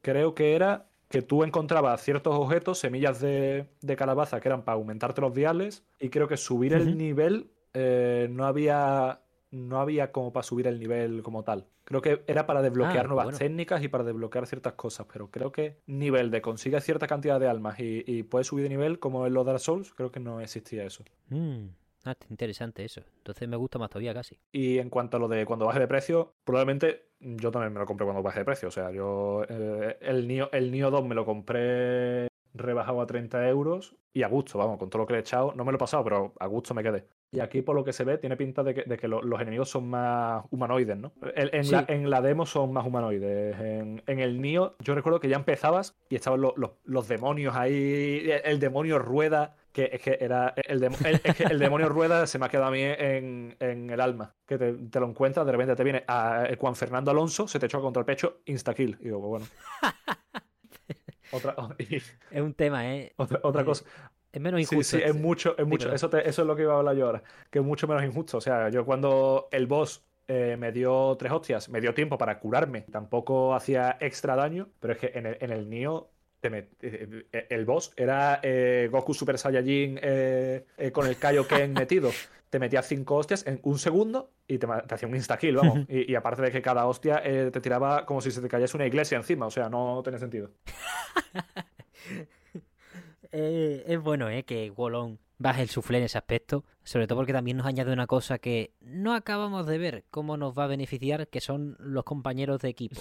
creo que era que tú encontrabas ciertos objetos, semillas de, de calabaza que eran para aumentarte los diales. Y creo que subir el nivel eh, no había. No había como para subir el nivel como tal. Creo que era para desbloquear Ah, nuevas bueno. técnicas y para desbloquear ciertas cosas. Pero creo que nivel de consigues cierta cantidad de almas y, y puedes subir de nivel, como en los Dark Souls, creo que no existía eso. Mm, ah, interesante eso. Entonces me gusta más todavía casi. Y en cuanto a lo de cuando baje de precio, probablemente yo también me lo compré cuando baje de precio. O sea, yo eh, el Nio, el Nio 2 me lo compré rebajado a 30 euros y a gusto, vamos, con todo lo que le he echado. No me lo he pasado, pero a gusto me quedé. Y aquí, por lo que se ve, tiene pinta de que, de que lo- los enemigos son más humanoides, ¿no? En, en Sí. la, en la demo son más humanoides. En, en el Nio, yo recuerdo que ya empezabas y estaban los, los- los demonios ahí. El, el demonio rueda, que es que era. El, demo- el- es que el demonio rueda se me ha quedado a mí en, el alma. Que te, te lo encuentras, de repente te viene a eh, Juan Fernando Alonso, se te choca contra el pecho, insta-kill. Y digo, pues bueno. Otra, y Es un tema, ¿eh? otra, otra Eh, cosa. Es menos Sí, injusto. sí, es mucho, es mucho. Dímelo. Eso, te- eso es lo que iba a hablar yo ahora. Que es mucho menos injusto. O sea, yo cuando el boss eh, me dio tres hostias, me dio tiempo para curarme. Tampoco hacía extra daño. Pero es que en el, en el Nioh eh, eh, el boss era eh, Goku Super Saiyajin eh, eh, con el Kaioken metido. Te metía cinco hostias en un segundo y te, hacía un insta-kill, vamos. Y, y aparte de que cada hostia te tiraba como si se te cayese una iglesia encima. O sea, no tiene sentido. Eh, es bueno, ¿eh? Que Wolong baje el suflé en ese aspecto. Sobre todo porque también nos añade una cosa que no acabamos de ver cómo nos va a beneficiar, que son los compañeros de equipo.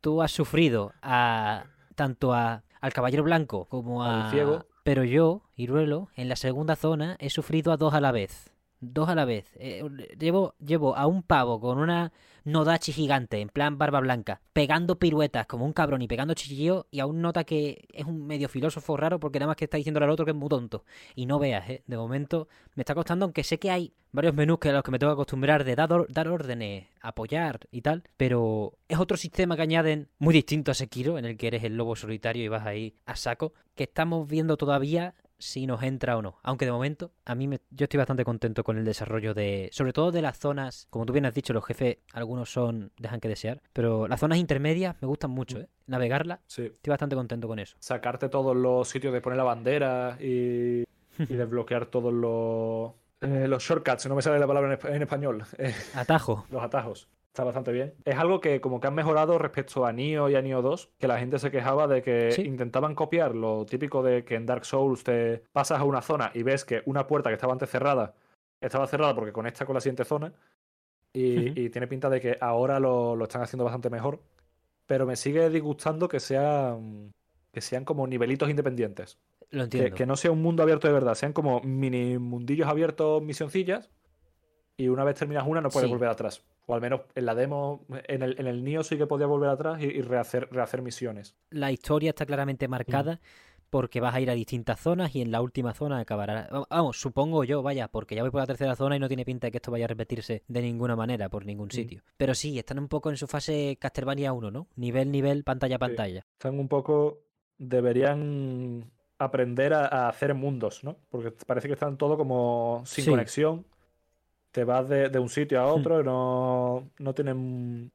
Tú has sufrido a tanto a, al Caballero Blanco como Al a... ciego. Pero yo, Iruelo, en la segunda zona he sufrido a dos a la vez. Dos a la vez. Eh, llevo, llevo a un pavo con una Nodachi gigante, en plan barba blanca, pegando piruetas como un cabrón y pegando chillillo, y aún nota que es un medio filósofo raro porque nada más que está diciéndole al otro que es muy tonto. Y no veas, ¿eh? De momento me está costando, aunque sé que hay varios menús que a los que me tengo que acostumbrar de dar, dar órdenes, apoyar y tal, pero es otro sistema que añaden muy distinto a Sekiro, en el que eres el lobo solitario y vas ahí a saco, que estamos viendo todavía si nos entra o no. Aunque de momento, a mí me- yo estoy bastante contento con el desarrollo de, sobre todo de las zonas, como tú bien has dicho, los jefes, algunos son, dejan que desear, pero las zonas intermedias me gustan mucho, ¿eh? Navegarlas, Sí. estoy bastante contento con eso. sacarte todos los sitios de poner la bandera y, y desbloquear todos los, eh, los shortcuts, no me sale la palabra en, esp- en español, eh, Atajo. los atajos. Está bastante bien. Es algo que como que han mejorado respecto a Nioh y a Nioh 2, que la gente se quejaba de que Sí. intentaban copiar lo típico de que en Dark Souls te pasas a una zona y ves que una puerta que estaba antes cerrada estaba cerrada porque conecta con la siguiente zona y, tiene pinta de que ahora lo, lo están haciendo bastante mejor. Pero me sigue disgustando que sean, que sean como nivelitos independientes. Lo Que, entiendo. que no sea un mundo abierto de verdad, sean como mini mundillos abiertos, misioncillas, y una vez terminas una no puedes Sí. volver atrás. O al menos en la demo, en el, en el Nioh sí que podía volver atrás y, y rehacer, rehacer misiones. La historia está claramente marcada porque vas a ir a distintas zonas y en la última zona acabará. va- Vamos, supongo yo, vaya, porque ya voy por la tercera zona y no tiene pinta de que esto vaya a repetirse de ninguna manera por ningún sitio. Pero sí, están un poco en su fase Castlevania 1, ¿no? Nivel, nivel, pantalla, pantalla. Están un poco. Deberían aprender a, a hacer mundos, ¿no? Porque parece que están todo como sin Sí. conexión. Te vas de, de un sitio a otro y no, no tienen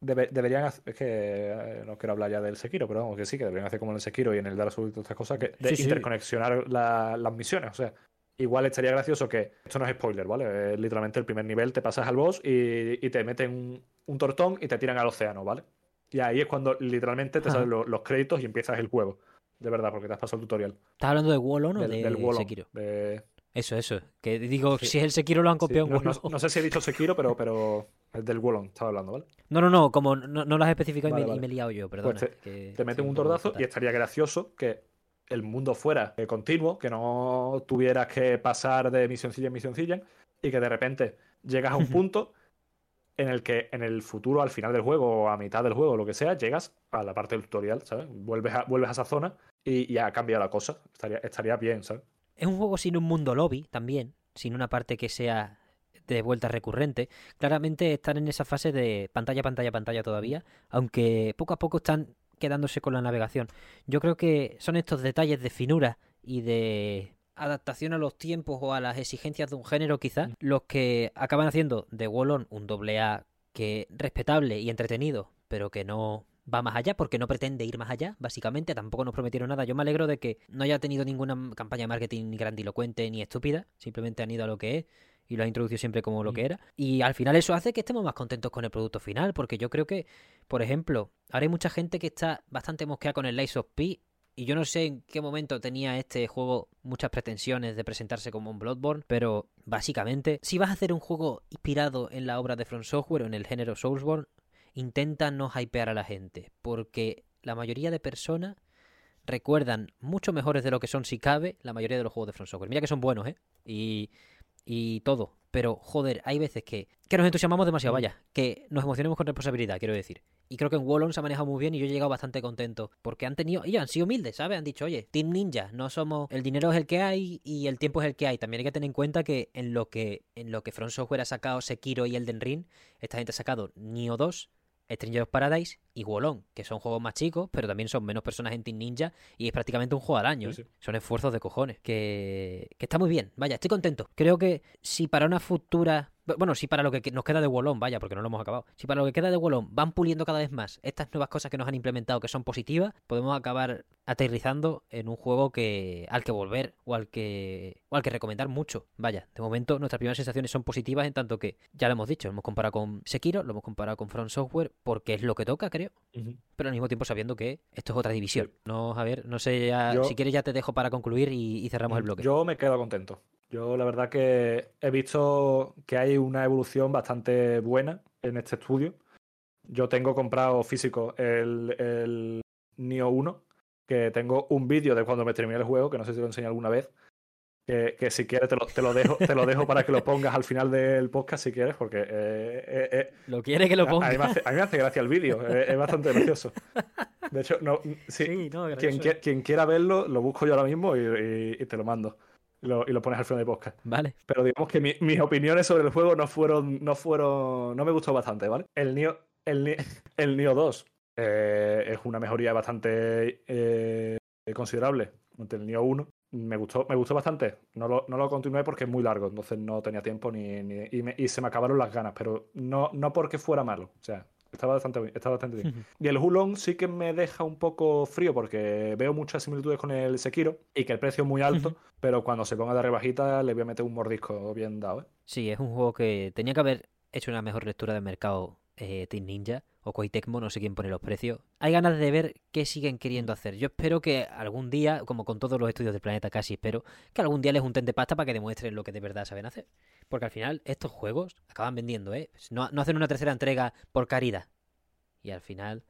deberían hacer, es que eh, no quiero hablar ya del Sekiro, pero vamos que sí, que deberían hacer como en el Sekiro y en el Dark Souls y todas estas cosas, que de interconexionar las misiones. O sea, igual estaría gracioso que, esto no es spoiler, ¿vale? literalmente el primer nivel te pasas al boss y, te meten un, tortón y te tiran al océano, ¿vale? Y ahí es cuando literalmente te salen los, créditos y empiezas el juego. De verdad, porque te has pasado el tutorial. ¿Estás hablando de Wallon o de, del Sekiro? Eso, eso. Que digo, si es el Sekiro lo han copiado no, sé si he dicho Sekiro, pero, pero es del Wallon estaba hablando, ¿vale? No, no, no, como no, lo has especificado y, me, he liado yo, perdón. Pues te, meten un tordazo y estaría gracioso que el mundo fuera eh, continuo, que no tuvieras que pasar de misioncilla en misioncilla y que de repente llegas a un punto en el que en el futuro, al final del juego o a mitad del juego, lo que sea, llegas a la parte del tutorial, ¿sabes? Vuelves a, vuelves a esa zona y ya cambia la cosa. Estaría, estaría bien, ¿sabes? Es un juego sin un mundo lobby también, sin una parte que sea de vuelta recurrente. Claramente están en esa fase de pantalla, pantalla, pantalla todavía, aunque poco a poco están quedándose con la navegación. Yo creo que son estos detalles de finura y de adaptación a los tiempos o a las exigencias de un género quizás mm. los que acaban haciendo de Wallon un doble A que respetable y entretenido, pero que no va más allá porque no pretende ir más allá, básicamente, tampoco nos prometieron nada. Yo me alegro de que no haya tenido ninguna campaña de marketing ni grandilocuente ni estúpida, simplemente han ido a lo que es y lo ha introducido siempre como lo que era. Y al final eso hace que estemos más contentos con el producto final, porque yo creo que, por ejemplo, ahora hay mucha gente que está bastante mosqueada con el Lies of P. Y yo no sé en qué momento tenía este juego muchas pretensiones de presentarse como un Bloodborne, pero básicamente, si vas a hacer un juego inspirado en la obra de From Software o en el género Soulsborne, intenta no hypear a la gente, porque la mayoría de personas recuerdan mucho mejores de lo que son si cabe la mayoría de los juegos de From Software. Mira que son buenos, ¿eh? Y y todo. Pero, joder, hay veces que, que nos entusiasmamos demasiado, vaya, que nos emocionemos con responsabilidad, quiero decir. Y creo que en Wallon se ha manejado muy bien y yo he llegado bastante contento. Porque han tenido, ellos han sido humildes, ¿sabes? Han dicho, oye, Team Ninja, no somos. El dinero es el que hay y el tiempo es el que hay. También hay que tener en cuenta que en lo que, en lo que Front Software ha sacado Sekiro y Elden Ring, esta gente ha sacado Nioh 2, Stranger of Paradise y Wolong, que son juegos más chicos, pero también son menos personas en Team Ninja y es prácticamente un juego al año. ¿eh? Son esfuerzos de cojones. Que, que está muy bien. Vaya, estoy contento. Creo que si para una futura bueno, si para lo que nos queda de Wolong, vaya, porque no lo hemos acabado. Si para lo que queda de Wolong van puliendo cada vez más estas nuevas cosas que nos han implementado que son positivas, podemos acabar aterrizando en un juego que al que volver o al que o al que recomendar mucho. Vaya, de momento nuestras primeras sensaciones son positivas en tanto que ya lo hemos dicho, lo hemos comparado con Sekiro, lo hemos comparado con Front Software porque es lo que toca, creo. Pero al mismo tiempo sabiendo que esto es otra división. No, a ver, no sé, si quieres ya te dejo para concluir y cerramos el bloque. Yo me quedo contento. Yo la verdad que he visto que hay una evolución bastante buena en este estudio. Yo tengo comprado físico el, el Nio 1, que tengo un vídeo de cuando me terminé el juego, que no sé si lo enseñé alguna vez. Que, si quieres te lo, te lo, dejo, te lo dejo para que lo pongas al final del podcast si quieres, porque... Eh, eh, eh, lo quiere que lo ponga. A, mí, me hace, gracia el vídeo, es bastante gracioso. De hecho, no, sí, quien, quien, quiera verlo, lo busco yo ahora mismo y te lo mando y lo, pones al final de podcast. Vale. Pero digamos que mis opiniones sobre el juego no fueron, no fueron, no me gustó bastante, ¿vale? El Nio, el, el Nio 2 eh, es una mejoría bastante eh, considerable ante el Nio 1. Me gustó, me gustó bastante. No lo, no lo continué porque es muy largo, entonces no tenía tiempo ni, ni y, y, se me acabaron las ganas, pero no, no porque fuera malo. O sea, estaba bastante bien. bastante bien. y el Hulong sí que me deja un poco frío porque veo muchas similitudes con el Sekiro y que el precio es muy alto, pero cuando se ponga de rebajita le voy a meter un mordisco bien dado. ¿eh? Sí, es un juego que tenía que haber hecho una mejor lectura de mercado eh, Team Ninja o Koei Tecmo, no sé quién pone los precios. Hay ganas de ver qué siguen queriendo hacer. Yo espero que algún día, como con todos los estudios del planeta casi, espero que algún día les junten de pasta para que demuestren lo que de verdad saben hacer. Porque al final estos juegos acaban vendiendo, ¿eh? No, no hacen una tercera entrega por caridad. Y al final...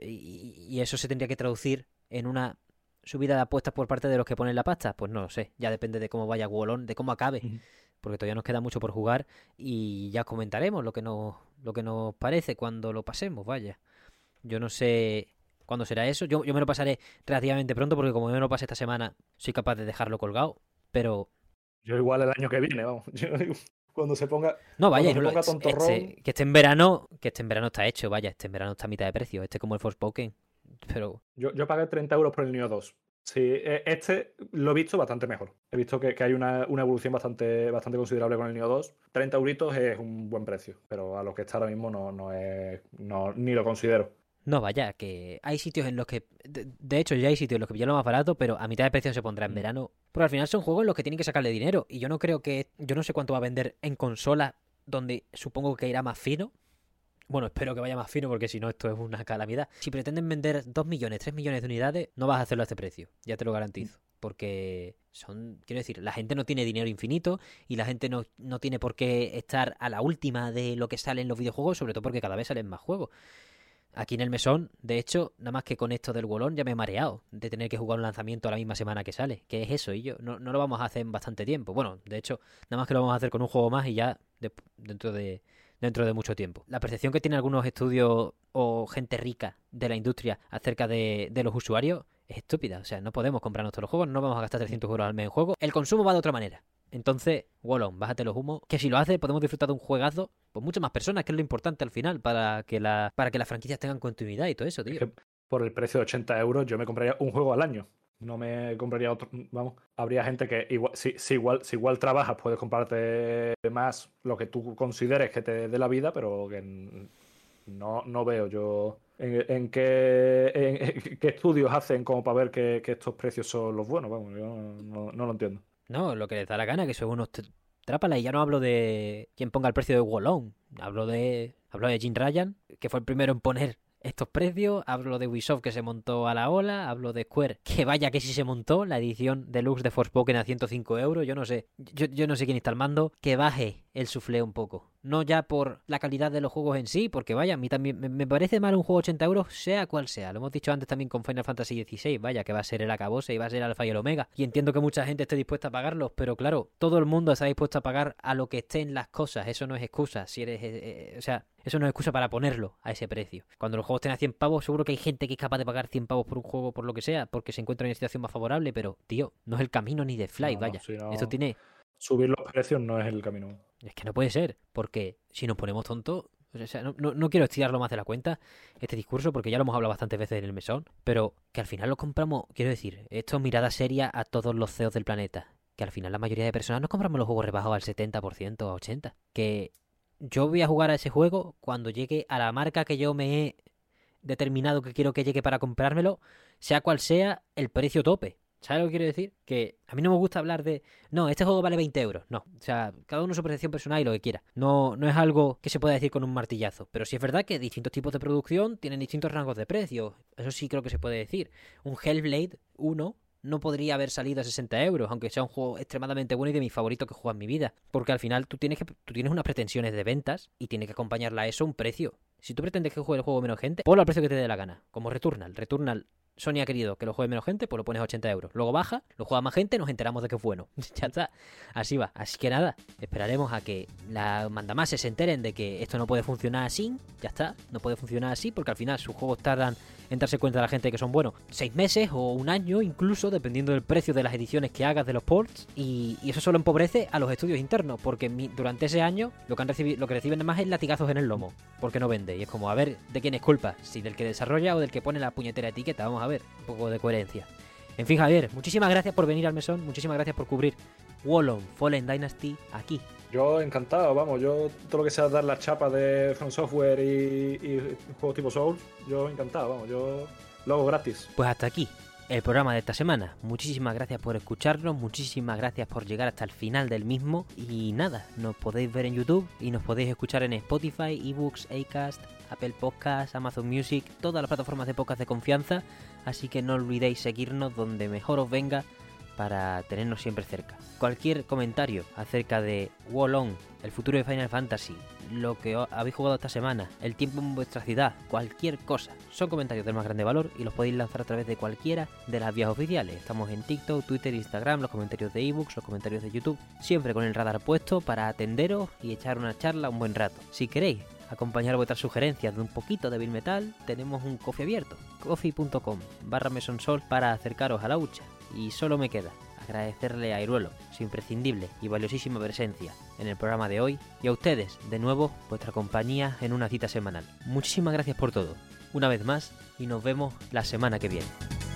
Y eso se tendría que traducir en una subida de apuestas por parte de los que ponen la pasta. Pues no lo sé, ya depende de cómo vaya Wolón, de cómo acabe. Porque todavía nos queda mucho por jugar y ya comentaremos lo que nos, lo que nos parece cuando lo pasemos, vaya. Yo no sé cuándo será eso. Yo, yo me lo pasaré relativamente pronto porque como yo me lo pasé esta semana, soy capaz de dejarlo colgado. Pero... Yo igual el año que viene, vamos. cuando se ponga. No, vaya, este, que esté en verano, que este en verano está hecho, vaya, este en verano está a mitad de precio. Este como el Forspoken. pero... Yo, yo pagué 30 euros por el Nioh 2. Sí, e- este lo he visto bastante mejor. He visto que, que hay una, una evolución bastante, bastante considerable con el Nioh 2. 30 euritos es un buen precio, pero a lo que está ahora mismo no, no es, no, ni lo considero. No, vaya, que hay sitios en los que... De, de hecho, ya hay sitios en los que pillan lo más barato, pero a mitad de precio se pondrá en Mm. verano. Porque al final son juegos en los que tienen que sacarle dinero. Y yo no creo que... Yo no sé cuánto va a vender en consola, donde supongo que irá más fino. Bueno, espero que vaya más fino porque si no esto es una calamidad. Si pretenden vender 2 millones, 3 millones de unidades, no vas a hacerlo a este precio, ya te lo garantizo. Porque son, quiero decir, la gente no tiene dinero infinito y la gente no, no tiene por qué estar a la última de lo que sale en los videojuegos, sobre todo porque cada vez salen más juegos. Aquí en el mesón, de hecho, nada más que con esto del golón ya me he mareado de tener que jugar un lanzamiento a la misma semana que sale. ¿Qué es eso? Y yo no, no lo vamos a hacer en bastante tiempo. Bueno, de hecho, nada más que lo vamos a hacer con un juego más y ya de- dentro de dentro de mucho tiempo. La percepción que tienen algunos estudios o gente rica de la industria acerca de, de los usuarios es estúpida. O sea, no podemos comprarnos todos los juegos, no vamos a gastar 300 euros al mes en juego. El consumo va de otra manera. Entonces, Wallon, bájate los humos. Que si lo haces, podemos disfrutar de un juegazo. Pues muchas más personas, que es lo importante al final, para que, la, para que las franquicias tengan continuidad y todo eso, tío. Por el precio de 80 euros yo me compraría un juego al año. No me compraría otro. Vamos, habría gente que igual, si, si igual, si igual trabajas, puedes comprarte más lo que tú consideres que te dé la vida, pero que no, veo yo en, qué, estudios hacen como para ver que, estos precios son los buenos. Vamos, yo no lo entiendo. No, lo que les da la gana, que son unos tr- trápala. Y ya no hablo de quien ponga el precio de Wallon. Hablo de. Hablo de Jim Ryan, que fue el primero en poner estos precios. Hablo de Ubisoft que se montó a la ola. Hablo de Square, que vaya que sí se montó. La edición deluxe de Forspoken a 105 euros. Yo no sé. Yo, yo no sé quién está al mando. Que baje el suflé un poco. No ya por la calidad de los juegos en sí, porque vaya, a mí también me, parece mal un juego 80 euros, sea cual sea. Lo hemos dicho antes también con Final Fantasy XVI, vaya, que va a ser el acabose y va a ser el alfa y el omega. Y entiendo que mucha gente esté dispuesta a pagarlos, pero claro, todo el mundo está dispuesto a pagar a lo que estén las cosas. Eso no es excusa. Si eres, eh, eh, o sea, eso no es excusa para ponerlo a ese precio. Cuando los juegos estén a 100 pavos, seguro que hay gente que es capaz de pagar 100 pavos por un juego por lo que sea, porque se encuentra en una situación más favorable, pero tío, no es el camino ni de Fly, No, no, vaya. si no- Esto tiene Subir los precios no es el camino. es que no puede ser, porque si nos ponemos tontos, o sea, no, no- no quiero estirarlo más de la cuenta, este discurso, porque ya lo hemos hablado bastantes veces en el mesón, pero que al final lo compramos, quiero decir, esto es mirada seria a todos los CEOs del planeta, que al final la mayoría de personas nos compramos los juegos rebajados al 70% o a 80%, que yo voy a jugar a ese juego cuando llegue a la marca que yo me he determinado que quiero que llegue para comprármelo, sea cual sea el precio tope. ¿Sabes lo que quiero decir? Que a mí no me gusta hablar de, no, este juego vale 20 euros. No, o sea, cada uno su percepción personal y lo que quiera. No, no es algo que se pueda decir con un martillazo. Pero sí es verdad que distintos tipos de producción tienen distintos rangos de precio. Eso sí creo que se puede decir. Un Hellblade 1 no podría haber salido a 60 euros, aunque sea un juego extremadamente bueno y de mis favoritos que juego en mi vida. Porque al final tú tienes, que, tú tienes unas pretensiones de ventas y tiene que acompañarla a eso un precio. Si tú pretendes que juegue el juego menos gente, ponlo al precio que te dé la gana. Como Returnal. Returnal Sony ha querido que lo juegue menos gente, pues lo pones a 80 euros. Luego baja, lo juega más gente, nos enteramos de que es bueno. ya está. Así va. Así que nada, esperaremos a que la mandamases se enteren de que esto no puede funcionar así. Ya está, no puede funcionar así porque al final sus juegos tardan en darse cuenta de la gente que son buenos seis meses o un año incluso, dependiendo del precio de las ediciones que hagas de los ports. Y, y eso solo empobrece a los estudios internos porque mi- durante ese año lo que, han recibi- lo que reciben más es latigazos en el lomo porque no vende. Y es como, a ver, ¿de quién es culpa? Si del que desarrolla o del que pone la puñetera etiqueta. Vamos a ver, un poco de coherencia. En fin, Javier, muchísimas gracias por venir al mesón, muchísimas gracias por cubrir Wallon Fallen Dynasty aquí. Yo encantado, vamos, yo todo lo que sea dar la chapa de From Software y, y juegos tipo Souls, yo encantado, vamos, yo lo hago gratis. Pues hasta aquí el programa de esta semana. Muchísimas gracias por escucharnos, muchísimas gracias por llegar hasta el final del mismo. Y nada, nos podéis ver en YouTube y nos podéis escuchar en Spotify, eBooks, Acast, Apple Podcasts, Amazon Music, todas las plataformas de podcast de confianza. Así que no olvidéis seguirnos donde mejor os venga para tenernos siempre cerca. Cualquier comentario acerca de Wallon, el futuro de Final Fantasy, lo que habéis jugado esta semana, el tiempo en vuestra ciudad, cualquier cosa, son comentarios del más grande valor y los podéis lanzar a través de cualquiera de las vías oficiales. Estamos en TikTok, Twitter, Instagram, los comentarios de ebooks, los comentarios de YouTube, siempre con el radar puesto para atenderos y echar una charla un buen rato. Si queréis acompañar vuestras sugerencias de un poquito de Bill Metal, tenemos un coffee abierto, coffee.com barra mesonsol para acercaros a la hucha. Y solo me queda agradecerle a Iruelo su imprescindible y valiosísima presencia en el programa de hoy y a ustedes, de nuevo, vuestra compañía en una cita semanal. Muchísimas gracias por todo una vez más y nos vemos la semana que viene.